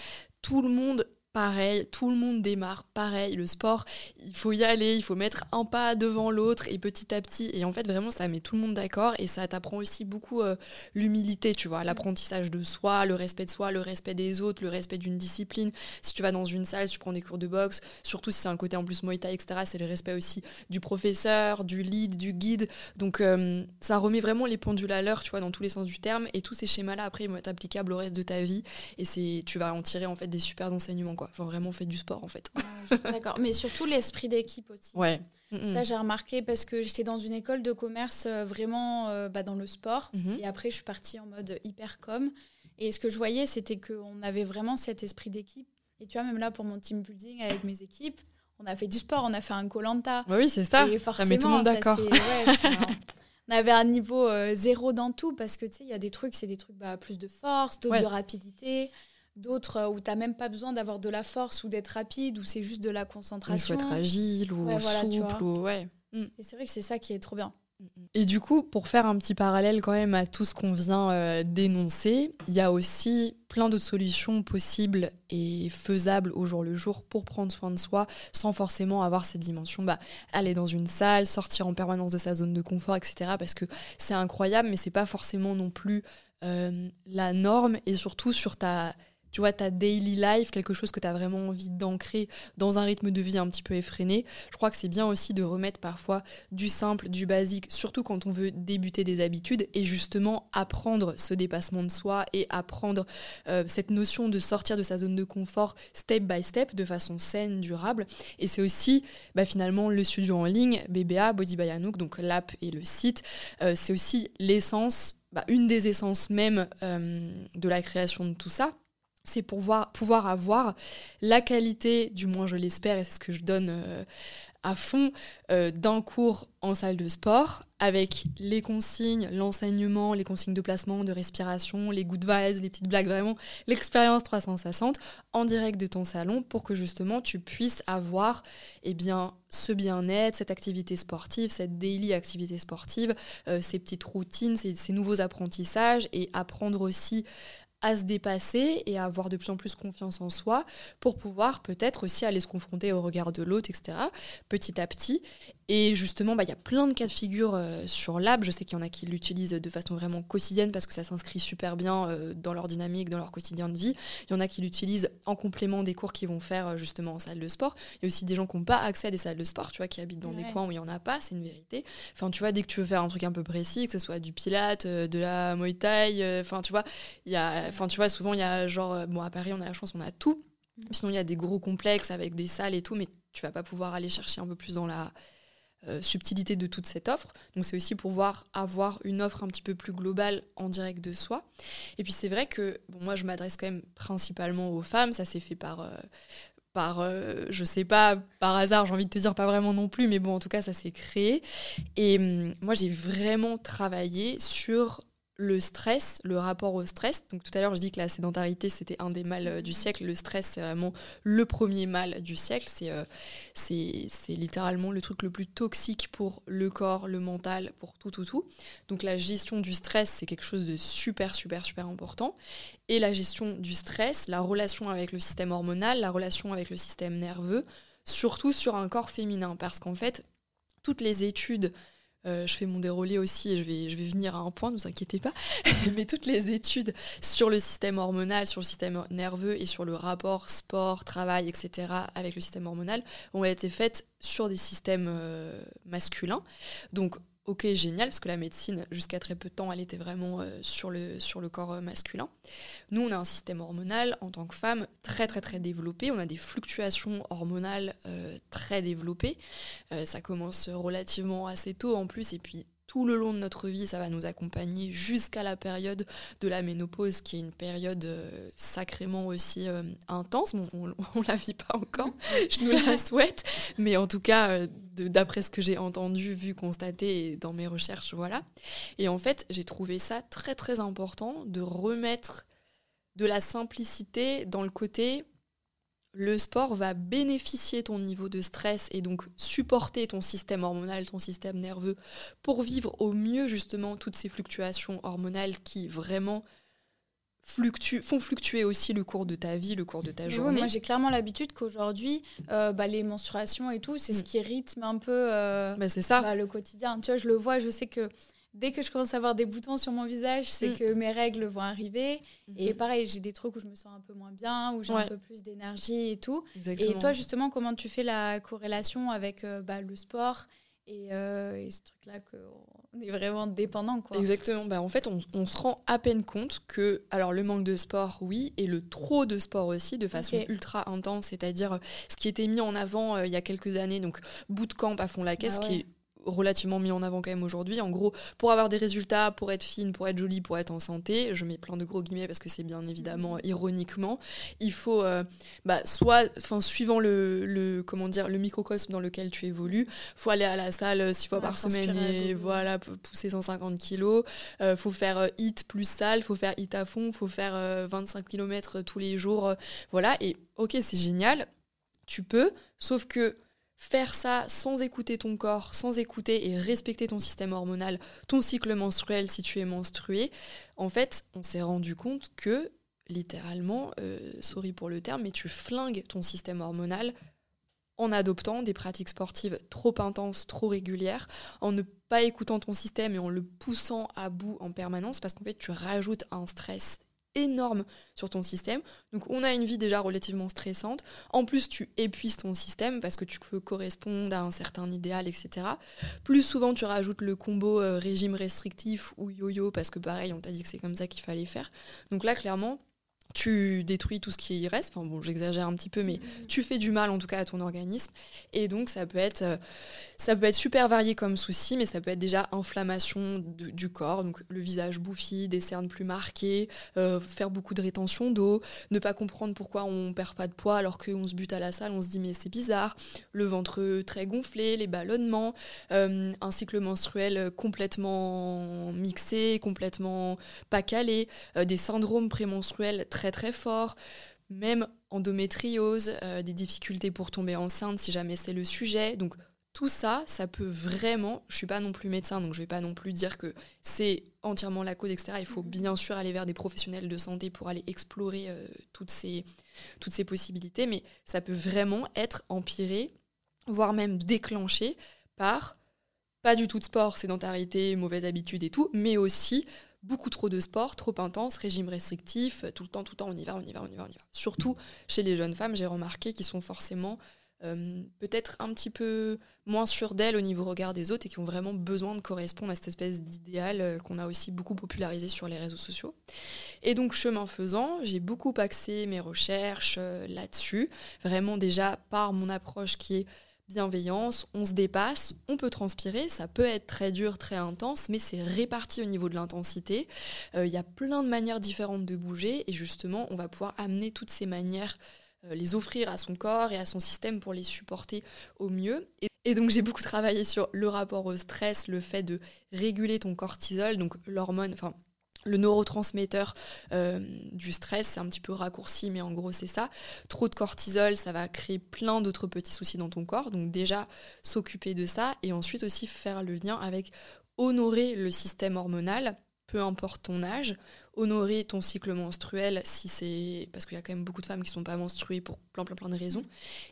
tout le monde pareil, tout le monde démarre pareil. Le sport, il faut y aller, il faut mettre un pas devant l'autre et petit à petit. Et en fait, vraiment, ça met tout le monde d'accord et ça t'apprend aussi beaucoup euh, l'humilité, tu vois, l'apprentissage de soi, le respect de soi, le respect des autres, le respect d'une discipline. Si tu vas dans une salle, tu prends des cours de boxe, surtout si c'est un côté en plus Muay Thai, etc., c'est le respect aussi du professeur, du lead, du guide. Donc, euh, ça remet vraiment les pendules à l'heure, tu vois, dans tous les sens du terme. Et tous ces schémas-là, après, ils vont être applicables au reste de ta vie. Et tu vas en tirer, en fait, des super enseignements, quoi. Enfin, vraiment, faites du sport, en fait. D'accord, mais surtout l'esprit d'équipe aussi. Ouais. Ça, j'ai remarqué parce que j'étais dans une école de commerce euh, vraiment euh, bah, dans le sport. Mhm. Et après, je suis partie en mode hyper com. Et ce que je voyais, c'était qu'on avait vraiment cet esprit d'équipe. Et tu vois, même là, pour mon team building avec mes équipes, on a fait du sport, on a fait un Colanta. Bah oui, c'est ça. Et Ça met tout le monde ça, d'accord. ouais, on avait un niveau euh, zéro dans tout parce que tu sais, il y a des trucs, c'est des trucs bah, plus de force, d'autres Ouais. de rapidité, d'autres euh, où tu même pas besoin d'avoir de la force ou d'être rapide, où c'est juste de la Il faut concentration. être agile ou Ouais, voilà, souple. Ou... Ouais. Et c'est vrai que c'est ça qui est trop bien. Et du coup, pour faire un petit parallèle quand même à tout ce qu'on vient euh, d'énoncer, il y a aussi plein d'autres solutions possibles et faisables au jour le jour pour prendre soin de soi sans forcément avoir cette dimension, bah, aller dans une salle, sortir en permanence de sa zone de confort, etc. Parce que c'est incroyable, mais c'est pas forcément non plus euh, la norme et surtout sur ta... Tu vois, ta daily life, quelque chose que tu as vraiment envie d'ancrer dans un rythme de vie un petit peu effréné. Je crois que c'est bien aussi de remettre parfois du simple, du basique, surtout quand on veut débuter des habitudes et justement apprendre ce dépassement de soi et apprendre euh, cette notion de sortir de sa zone de confort step by step de façon saine, durable. Et c'est aussi bah, finalement le studio en ligne, BBA, Body by Anouk, donc l'app et le site. Euh, c'est aussi l'essence, bah, une des essences même euh, de la création de tout ça c'est pour voir, pouvoir avoir la qualité, du moins je l'espère, et c'est ce que je donne euh, à fond, euh, d'un cours en salle de sport, avec les consignes, l'enseignement, les consignes de placement, de respiration, les good vibes, les petites blagues, vraiment l'expérience 360 en direct de ton salon pour que justement tu puisses avoir eh bien, ce bien-être, cette activité sportive, cette daily activité sportive, euh, ces petites routines, ces nouveaux apprentissages et apprendre aussi à se dépasser et à avoir de plus en plus confiance en soi pour pouvoir peut-être aussi aller se confronter au regard de l'autre, etc. petit à petit. Et justement, bah, il y a plein de cas de figure euh, sur l'AB. Je sais qu'il y en a qui l'utilisent de façon vraiment quotidienne parce que ça s'inscrit super bien euh, dans leur dynamique, dans leur quotidien de vie. Il y en a qui l'utilisent en complément des cours qu'ils vont faire euh, justement en salle de sport. Il y a aussi des gens qui n'ont pas accès à des salles de sport, tu vois, qui habitent dans des coins où il n'y en a pas, c'est une vérité. Enfin, tu vois, dès que tu veux faire un truc un peu précis, que ce soit du pilate, de la muay thai, enfin, tu vois, il y a, enfin, tu vois, souvent il y a genre, bon, à Paris, on a la chance, on a tout. Mm. Sinon, il y a des gros complexes avec des salles et tout, mais tu vas pas pouvoir aller chercher un peu plus dans la euh, subtilité de toute cette offre. Donc c'est aussi pouvoir avoir une offre un petit peu plus globale en direct de soi. Et puis c'est vrai que moi je m'adresse quand même principalement aux femmes, ça s'est fait par... Euh, par, euh, je sais pas, par hasard, j'ai envie de te dire pas vraiment non plus, mais bon, en tout cas, ça s'est créé. Et hum, moi, j'ai vraiment travaillé sur le stress, le rapport au stress. Donc tout à l'heure, je dis que la sédentarité, c'était un des mal euh, du siècle. Le stress, c'est vraiment le premier mal du siècle. Euh, c'est c'est littéralement le truc le plus toxique pour le corps, le mental, pour tout, tout, tout. Donc la gestion du stress, c'est quelque chose de super, super, super important. Et la gestion du stress, la relation avec le système hormonal, la relation avec le système nerveux, surtout sur un corps féminin. Parce qu'en fait, toutes les études euh, je fais mon déroulé aussi et je vais, venir à un point, ne vous inquiétez pas. Mais toutes les études sur le système hormonal, sur le système nerveux et sur le rapport sport, travail, etc. avec le système hormonal ont été faites sur des systèmes euh, masculins. Donc ok, génial, parce que la médecine, jusqu'à très peu de temps, elle était vraiment euh, sur, le, corps euh, masculin. Nous, on a un système hormonal, en tant que femme, très très très développé. On a des fluctuations hormonales euh, très développées. ça commence relativement assez tôt en plus, et puis tout le long de notre vie, ça va nous accompagner jusqu'à la période de la ménopause, qui est une période euh, sacrément aussi euh, intense. Bon, on, ne la vit pas encore, je nous la souhaite, mais en tout cas, euh, d'après ce que j'ai entendu, vu, constaté dans mes recherches, voilà. Et en fait, j'ai trouvé ça très très important de remettre de la simplicité dans le côté le sport va bénéficier ton niveau de stress et donc supporter ton système hormonal, ton système nerveux pour vivre au mieux justement toutes ces fluctuations hormonales qui vraiment font fluctuer aussi le cours de ta vie, le cours de ta journée. moi j'ai clairement l'habitude qu'aujourd'hui, euh, bah, les menstruations et tout, c'est ce mm. qui rythme un peu euh, bah, ça. Bah, le quotidien. Tu vois, je le vois, je sais que dès que je commence à avoir des boutons sur mon visage, c'est mm. que mes règles vont arriver. Et mm-hmm. pareil, j'ai des trucs où je me sens un peu moins bien, où j'ai un peu plus d'énergie et tout. Et toi, justement, comment tu fais la corrélation avec euh, bah, le sport euh, et, ce truc-là qu'on est vraiment dépendant quoi? Exactement. Bah, en fait, on, se rend à peine compte que alors le manque de sport, oui, et le trop de sport aussi, de façon ultra intense, c'est-à-dire ce qui était mis en avant euh, il y a quelques années, donc bootcamp à fond la caisse, ah qui est relativement mis en avant quand même aujourd'hui. En gros, pour avoir des résultats, pour être fine, pour être jolie, pour être en santé, je mets plein de gros guillemets parce que c'est bien évidemment mhm. ironiquement, il faut euh, bah, soit, enfin suivant le, le, comment dire le microcosme dans lequel tu évolues, faut aller à la salle six fois par semaine et voilà pousser 150 kilos, euh, faut faire hit plus salle, faut faire hit à fond, faut faire 25 euh, km tous les jours, voilà et ok c'est génial, tu peux, sauf que faire ça sans écouter ton corps, sans écouter et respecter ton système hormonal, ton cycle menstruel si tu es menstrué, en fait, on s'est rendu compte que, littéralement, euh, sorry pour le terme, mais tu flingues ton système hormonal en adoptant des pratiques sportives trop intenses, trop régulières, en ne pas écoutant ton système et en le poussant à bout en permanence, parce qu'en fait, tu rajoutes un stress énorme sur ton système. Donc on a une vie déjà relativement stressante. En plus, tu épuises ton système parce que tu veux correspondre à un certain idéal, etc. Plus souvent, tu rajoutes le combo euh, régime restrictif ou yo-yo parce que pareil, on t'a dit que c'est comme ça qu'il fallait faire. Donc là, clairement, tu détruis tout ce qui y reste. Enfin bon, j'exagère un petit peu, mais tu fais du mal en tout cas à ton organisme. Et donc ça peut être, euh, ça peut être super varié comme souci, mais ça peut être déjà inflammation du corps, donc le visage bouffi, des cernes plus marquées, euh, faire beaucoup de rétention d'eau, ne pas comprendre pourquoi on perd pas de poids alors qu'on se bute à la salle, on se dit mais c'est bizarre, le ventre très gonflé, les ballonnements, euh, un cycle menstruel complètement mixé, complètement pas calé, des syndromes prémenstruels très très très fort, même endométriose, euh, des difficultés pour tomber enceinte si jamais c'est le sujet. Donc tout ça, ça peut vraiment, je suis pas non plus médecin, donc je vais pas non plus dire que c'est entièrement la cause, etc. Il faut mhm. bien sûr aller vers des professionnels de santé pour aller explorer euh, toutes, ces, toutes ces possibilités, mais ça peut vraiment être empiré, voire même déclenché par pas du tout de sport, sédentarité, mauvaise habitude et tout, mais aussi beaucoup trop de sport, trop intense, régime restrictif, tout le temps, tout le temps, on y va, on y va, on y va, on y va. Surtout chez les jeunes femmes, j'ai remarqué qu'ils sont forcément euh, peut-être un petit peu moins sûres d'elles au niveau regard des autres et qui ont vraiment besoin de correspondre à cette espèce d'idéal euh, qu'on a aussi beaucoup popularisé sur les réseaux sociaux. Et donc, chemin faisant, j'ai beaucoup axé mes recherches euh, là-dessus, vraiment déjà par mon approche qui est bienveillance, on se dépasse, on peut transpirer, ça peut être très dur, très intense, mais c'est réparti au niveau de l'intensité. Il y a plein de manières différentes de bouger et justement, on va pouvoir amener toutes ces manières euh, les offrir à son corps et à son système pour les supporter au mieux. Et, donc j'ai beaucoup travaillé sur le rapport au stress, le fait de réguler ton cortisol, donc l'hormone, le neurotransmetteur euh, du stress, c'est un petit peu raccourci, mais en gros c'est ça. Trop de cortisol, ça va créer plein d'autres petits soucis dans ton corps. Donc déjà s'occuper de ça et ensuite aussi faire le lien avec honorer le système hormonal peu importe ton âge, honorer ton cycle menstruel si c'est parce qu'il y a quand même beaucoup de femmes qui sont pas menstruées pour plein plein plein de raisons.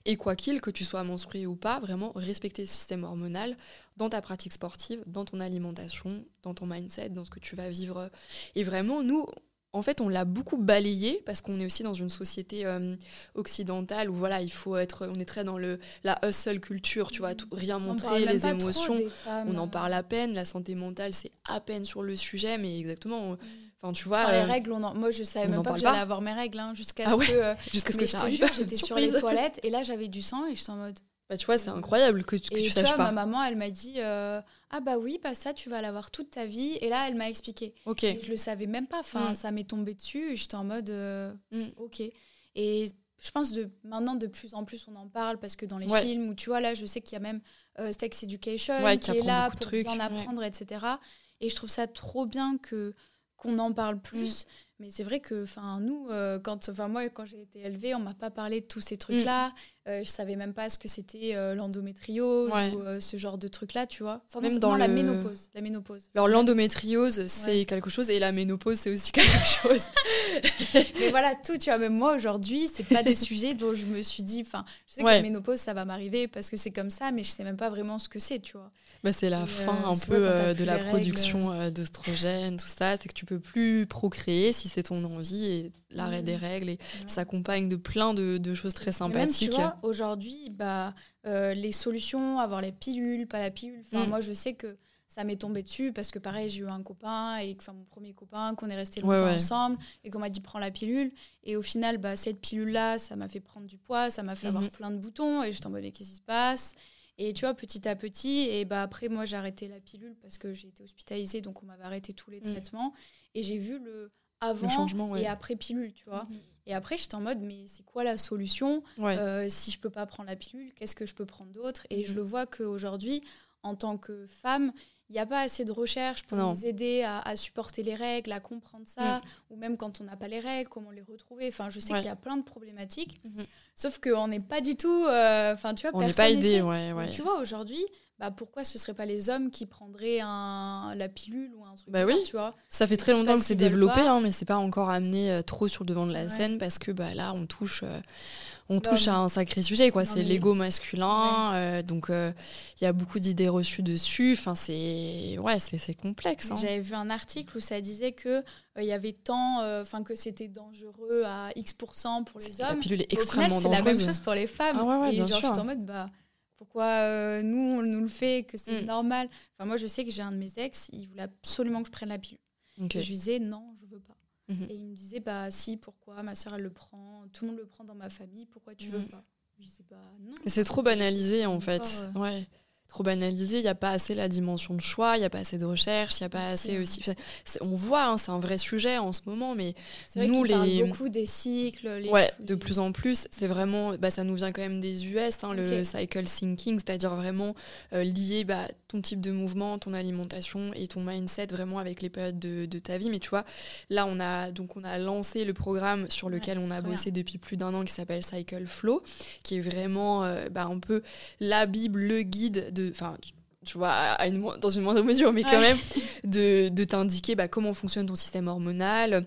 Et quoi qu'il que tu sois menstruée ou pas, vraiment respecter le système hormonal dans ta pratique sportive, dans ton alimentation, dans ton mindset, dans ce que tu vas vivre. Et vraiment nous en fait, on l'a beaucoup balayé parce qu'on est aussi dans une société euh, occidentale où voilà, il faut être, on est très dans le la hustle culture, tu vois, rien montrer, les émotions, on en parle à peine, la santé mentale c'est à peine sur le sujet, mais exactement. Enfin, tu vois. les euh, règles, on moi je savais même pas que j'allais avoir mes règles hein, jusqu'à ah ce que. Euh, jusqu'à ce que ça arrive. J'étais sur les toilettes et là j'avais du sang et j'étais en mode. Bah, tu vois, c'est incroyable que, que tu saches pas. Ma maman, elle m'a dit euh, Ah, bah oui, bah ça, tu vas l'avoir toute ta vie. Et là, elle m'a expliqué. Ok. je le savais même pas. Enfin, mm. ça m'est tombé dessus. J'étais en mode euh, mm. Ok. Et je pense de maintenant, de plus en plus, on en parle parce que dans les films, où tu vois, là, je sais qu'il y a même euh, Sex Education qui, est là pour en apprendre, etc. Et je trouve ça trop bien que qu'on en parle plus. Mm. Mais c'est vrai que, enfin, nous, euh, quand, enfin, moi, quand j'ai été élevée, on m'a pas parlé de tous ces trucs-là. Je mm. Euh, je savais même pas ce que c'était euh, l'endométriose ou ce genre de trucs-là, tu vois. Enfin, même dans la ménopause. La ménopause. Alors, l'endométriose, c'est quelque chose, et la ménopause, c'est aussi quelque chose. Mais voilà, tout, tu vois. Même moi, aujourd'hui, c'est pas des sujets dont je me suis dit. Enfin, je sais que la ménopause, ça va m'arriver parce que c'est comme ça, mais je sais même pas vraiment ce que c'est, tu vois. Bah, c'est la fin un peu de la production d'oestrogène, tout ça. C'est que tu peux plus procréer si c'est ton envie et l'arrêt des mmh. règles et s'accompagne de plein de, choses très sympathiques. aujourd'hui, bah, euh, les solutions, avoir les pilules, pas la pilule. Enfin, mmh. moi, je sais que ça m'est tombé dessus parce que pareil, j'ai eu un copain et enfin mon premier copain qu'on est resté longtemps ensemble et qu'on m'a dit prends la pilule et au final, bah, cette pilule là, ça m'a fait prendre du poids, ça m'a fait avoir mmh. plein de boutons et je en mode qu'est-ce qui se passe? Et tu vois, petit à petit, et bah après, moi, j'ai arrêté la pilule parce que j'ai été hospitalisée, donc on m'avait arrêté tous les traitements. Et j'ai vu le avant changement, et après pilule, tu vois. Mhm. Et après, j'étais en mode, mais c'est quoi la solution? Euh, Si je peux pas prendre la pilule, qu'est-ce que je peux prendre d'autre? Et je mhm. le vois qu'aujourd'hui, en tant que femme, il n'y a pas assez de recherche pour nous aider à, supporter les règles, à comprendre ça, ou même quand on n'a pas les règles, comment les retrouver. Enfin, je sais qu'il y a plein de problématiques, mhm. sauf qu'on n'est pas du tout. Euh, enfin, tu vois, on n'est pas aidé, ouais, ouais. tu vois, aujourd'hui, bah pourquoi ce serait pas les hommes qui prendraient un, la pilule ou un truc bah oui tu vois? Ça fait très longtemps que c'est développé hein, mais c'est pas encore amené euh, trop sur le devant de la scène parce que bah là on touche euh, on touche à un sacré sujet quoi c'est l'ego masculin euh, donc il y a beaucoup d'idées reçues dessus enfin c'est ouais c'est complexe hein. j'avais vu un article où ça disait que il y avait tant enfin que c'était dangereux à X% pour les hommes la pilule est extrêmement dangereuse c'est la même chose pour les femmes ah et genre je suis en mode bah pourquoi euh, nous, on nous le fait, que c'est mm. normal? Enfin, moi, je sais que j'ai un de mes ex, il voulait absolument que je prenne la pilule. je lui disais, non, je veux pas. Mhm. Et il me disait, bah si, pourquoi Ma soeur, elle le prend, tout le monde le prend dans ma famille, pourquoi tu veux mm. pas? Je disais, bah non. C'est trop banalisé, en fait. ouais. Trop banalisé. Il n'y a pas assez la dimension de choix, il n'y a pas assez de recherche, il n'y a pas assez aussi. On voit, hein, c'est un vrai sujet en ce moment, mais nous, les. beaucoup des cycles. Les ouais, de plus en plus. C'est vraiment. Bah, ça nous vient quand même des US, hein, le cycle thinking, c'est-à-dire vraiment euh, lier bah, ton type de mouvement, ton alimentation et ton mindset vraiment avec les périodes de, de, ta vie. Mais tu vois, là, on a, donc, on a lancé le programme sur lequel on a bossé depuis plus d'un an qui s'appelle Cycle Flow, qui est vraiment euh, bah, un peu la Bible, le guide enfin, tu vois, à une, dans une moindre mesure, mais quand même, de, de t'indiquer bah, comment fonctionne ton système hormonal,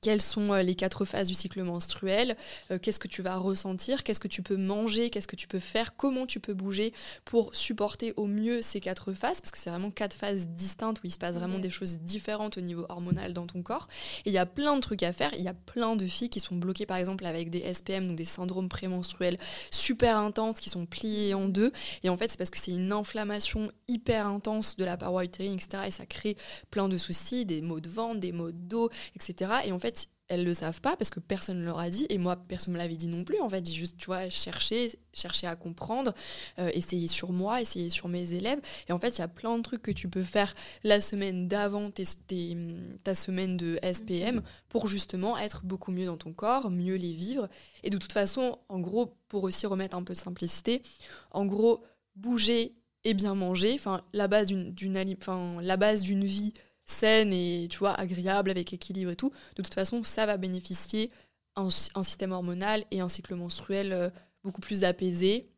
quelles sont euh, les quatre phases du cycle menstruel, euh, qu'est-ce que tu vas ressentir, qu'est-ce que tu peux manger, qu'est-ce que tu peux faire, comment tu peux bouger pour supporter au mieux ces quatre phases, parce que c'est vraiment quatre phases distinctes où il se passe vraiment des choses différentes au niveau hormonal dans ton corps. Et il y a plein de trucs à faire, il y a plein de filles qui sont bloquées par exemple avec des SPM, donc des syndromes prémenstruels super intenses, qui sont pliés en deux. Et en fait, c'est parce que c'est une inflammation hyper intense de la paroi utérine, etc. Et ça crée plein de soucis, des maux de ventre, des maux de dos, etc. Et en fait, elles le savent pas parce que personne ne leur a dit et moi personne me l'avait dit non plus en fait. J'ai juste tu vois cherché cherché à comprendre euh, essayer sur moi essayer sur mes élèves. Et en fait il y a plein de trucs que tu peux faire la semaine d'avant ta semaine de SPM pour justement être beaucoup mieux dans ton corps mieux les vivre. Et de toute façon en gros pour aussi remettre un peu de simplicité en gros bouger et bien manger enfin la base d'une enfin la base d'une vie saine et tu vois agréable avec équilibre et tout, de toute façon ça va bénéficier un, un système hormonal et un cycle menstruel euh, beaucoup plus apaisé,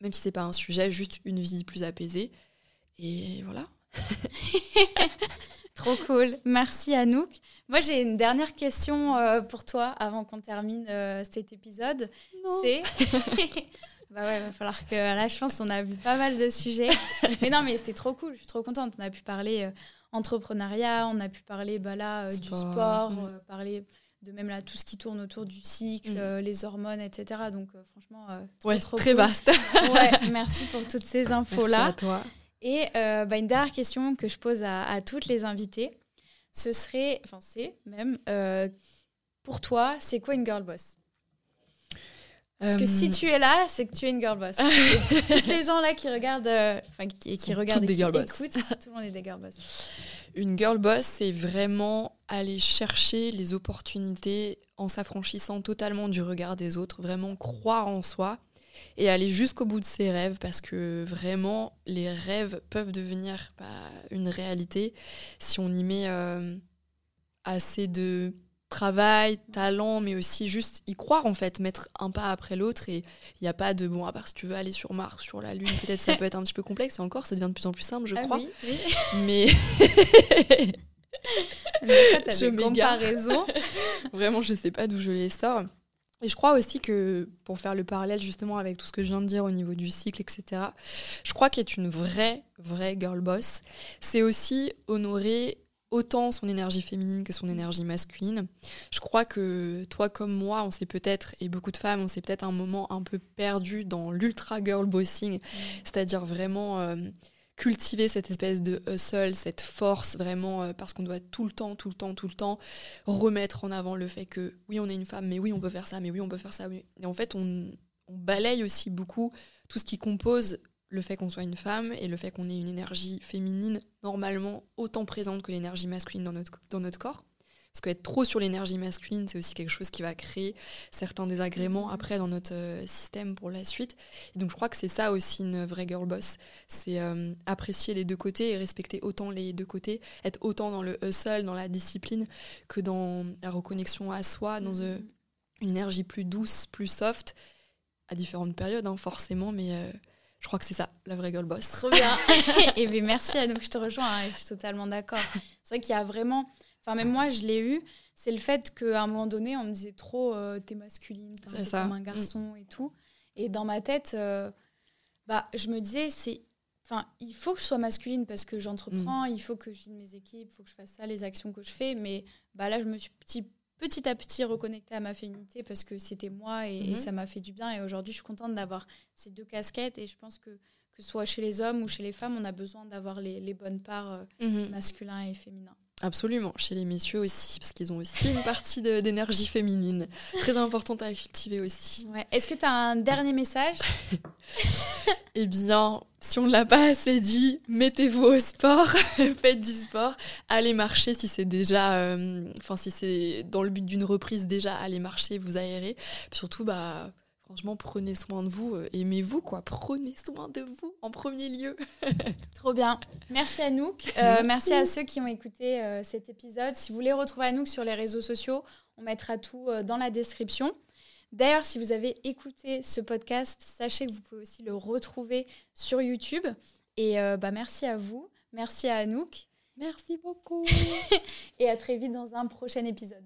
même si c'est pas un sujet, juste une vie plus apaisée. Et voilà. Trop cool. Merci Anouk. Moi, j'ai une dernière question euh, pour toi avant qu'on termine euh, cet épisode. C'est. bah ouais, va falloir que là, je pense, on a vu pas mal de sujets. mais non, mais c'était trop cool. Je suis trop contente. On a pu parler entrepreneuriat, on a pu parler bah, là, euh, du sport, mm. euh, parler de même là tout ce qui tourne autour du cycle, mm. euh, les hormones, etc. Donc franchement, ouais, très vaste. ouais, merci pour toutes ces infos là. Merci à toi. Et bah, une dernière question que je pose à, toutes les invités, ce serait, enfin c'est même, pour toi, c'est quoi une girl boss? Parce que si tu es là, c'est que tu es une girl boss. toutes les gens là qui regardent, enfin qui, qui regardent et qui écoutent, tout le monde est des girl boss. Une girl boss, c'est vraiment aller chercher les opportunités en s'affranchissant totalement du regard des autres, vraiment croire en soi et aller jusqu'au bout de ses rêves parce que vraiment les rêves peuvent devenir bah, une réalité si on y met euh, assez de travail, talent, mais aussi juste y croire en fait, mettre un pas après l'autre et il n'y a pas de bon à part si tu veux aller sur Mars, sur la Lune, peut-être ça peut être un petit peu complexe et encore ça devient de plus en plus simple je ah crois. Oui, oui. Mais je. Vraiment je sais pas d'où je les sors. Et je crois aussi que, pour faire le parallèle justement avec tout ce que je viens de dire au niveau du cycle, etc., je crois qu'être une vraie, vraie girl boss, c'est aussi honorer autant son énergie féminine que son énergie masculine. Je crois que toi comme moi, on s'est peut-être, et beaucoup de femmes, on s'est peut-être un moment un peu perdu dans l'ultra girl bossing, mm. c'est-à-dire vraiment euh, cultiver cette espèce de hustle, cette force vraiment, euh, parce qu'on doit tout le temps, tout le temps, tout le temps remettre en avant le fait que oui, on est une femme, mais oui, on peut faire ça, mais oui, on peut faire ça. Et en fait, on, on balaye aussi beaucoup tout ce qui compose le fait qu'on soit une femme et le fait qu'on ait une énergie féminine normalement autant présente que l'énergie masculine dans notre, dans notre corps. Parce qu'être trop sur l'énergie masculine, c'est aussi quelque chose qui va créer certains désagréments après dans notre euh, système pour la suite. Et donc je crois que c'est ça aussi une vraie girl boss. C'est euh, apprécier les deux côtés et respecter autant les deux côtés, être autant dans le hustle, dans la discipline, que dans la reconnexion à soi, dans euh, une énergie plus douce, plus soft, à différentes périodes hein, forcément, mais je crois que c'est ça, la vraie girl boss. Trop bien. et bien merci à nous, je te rejoins, hein, je suis totalement d'accord. C'est vrai qu'il y a vraiment, enfin même moi je l'ai eu, c'est le fait qu'à un moment donné on me disait trop euh, t'es masculine, t'es comme un garçon et tout. Et dans ma tête, euh, bah je me disais c'est, enfin il faut que je sois masculine parce que j'entreprends, mm. il faut que je vienne mes équipes, il faut que je fasse ça, les actions que je fais. Mais bah là je me suis petit petit à petit reconnecter à ma féminité parce que c'était moi et, mhm. ça m'a fait du bien. Et aujourd'hui, je suis contente d'avoir ces deux casquettes et je pense que que ce soit chez les hommes ou chez les femmes, on a besoin d'avoir les, les, bonnes parts euh, mhm. masculin et féminin. Absolument, chez les messieurs aussi, parce qu'ils ont aussi une partie d'énergie féminine, très importante à cultiver aussi. Est-ce que tu as un dernier message? Eh bien, si on ne l'a pas assez dit, mettez-vous au sport, faites du sport, allez marcher si c'est déjà, euh, enfin si c'est dans le but d'une reprise déjà, allez marcher, vous aérer. Puis surtout, bah franchement, prenez soin de vous, euh, aimez-vous, quoi. Prenez soin de vous en premier lieu. Trop bien. Merci Anouk. Euh, merci à ceux qui ont écouté euh, cet épisode. Si vous voulez retrouver Anouk sur les réseaux sociaux, on mettra tout dans la description. D'ailleurs, si vous avez écouté ce podcast, sachez que vous pouvez aussi le retrouver sur YouTube. Et bah, merci à vous. Merci à Anouk. Merci beaucoup. Et à très vite dans un prochain épisode.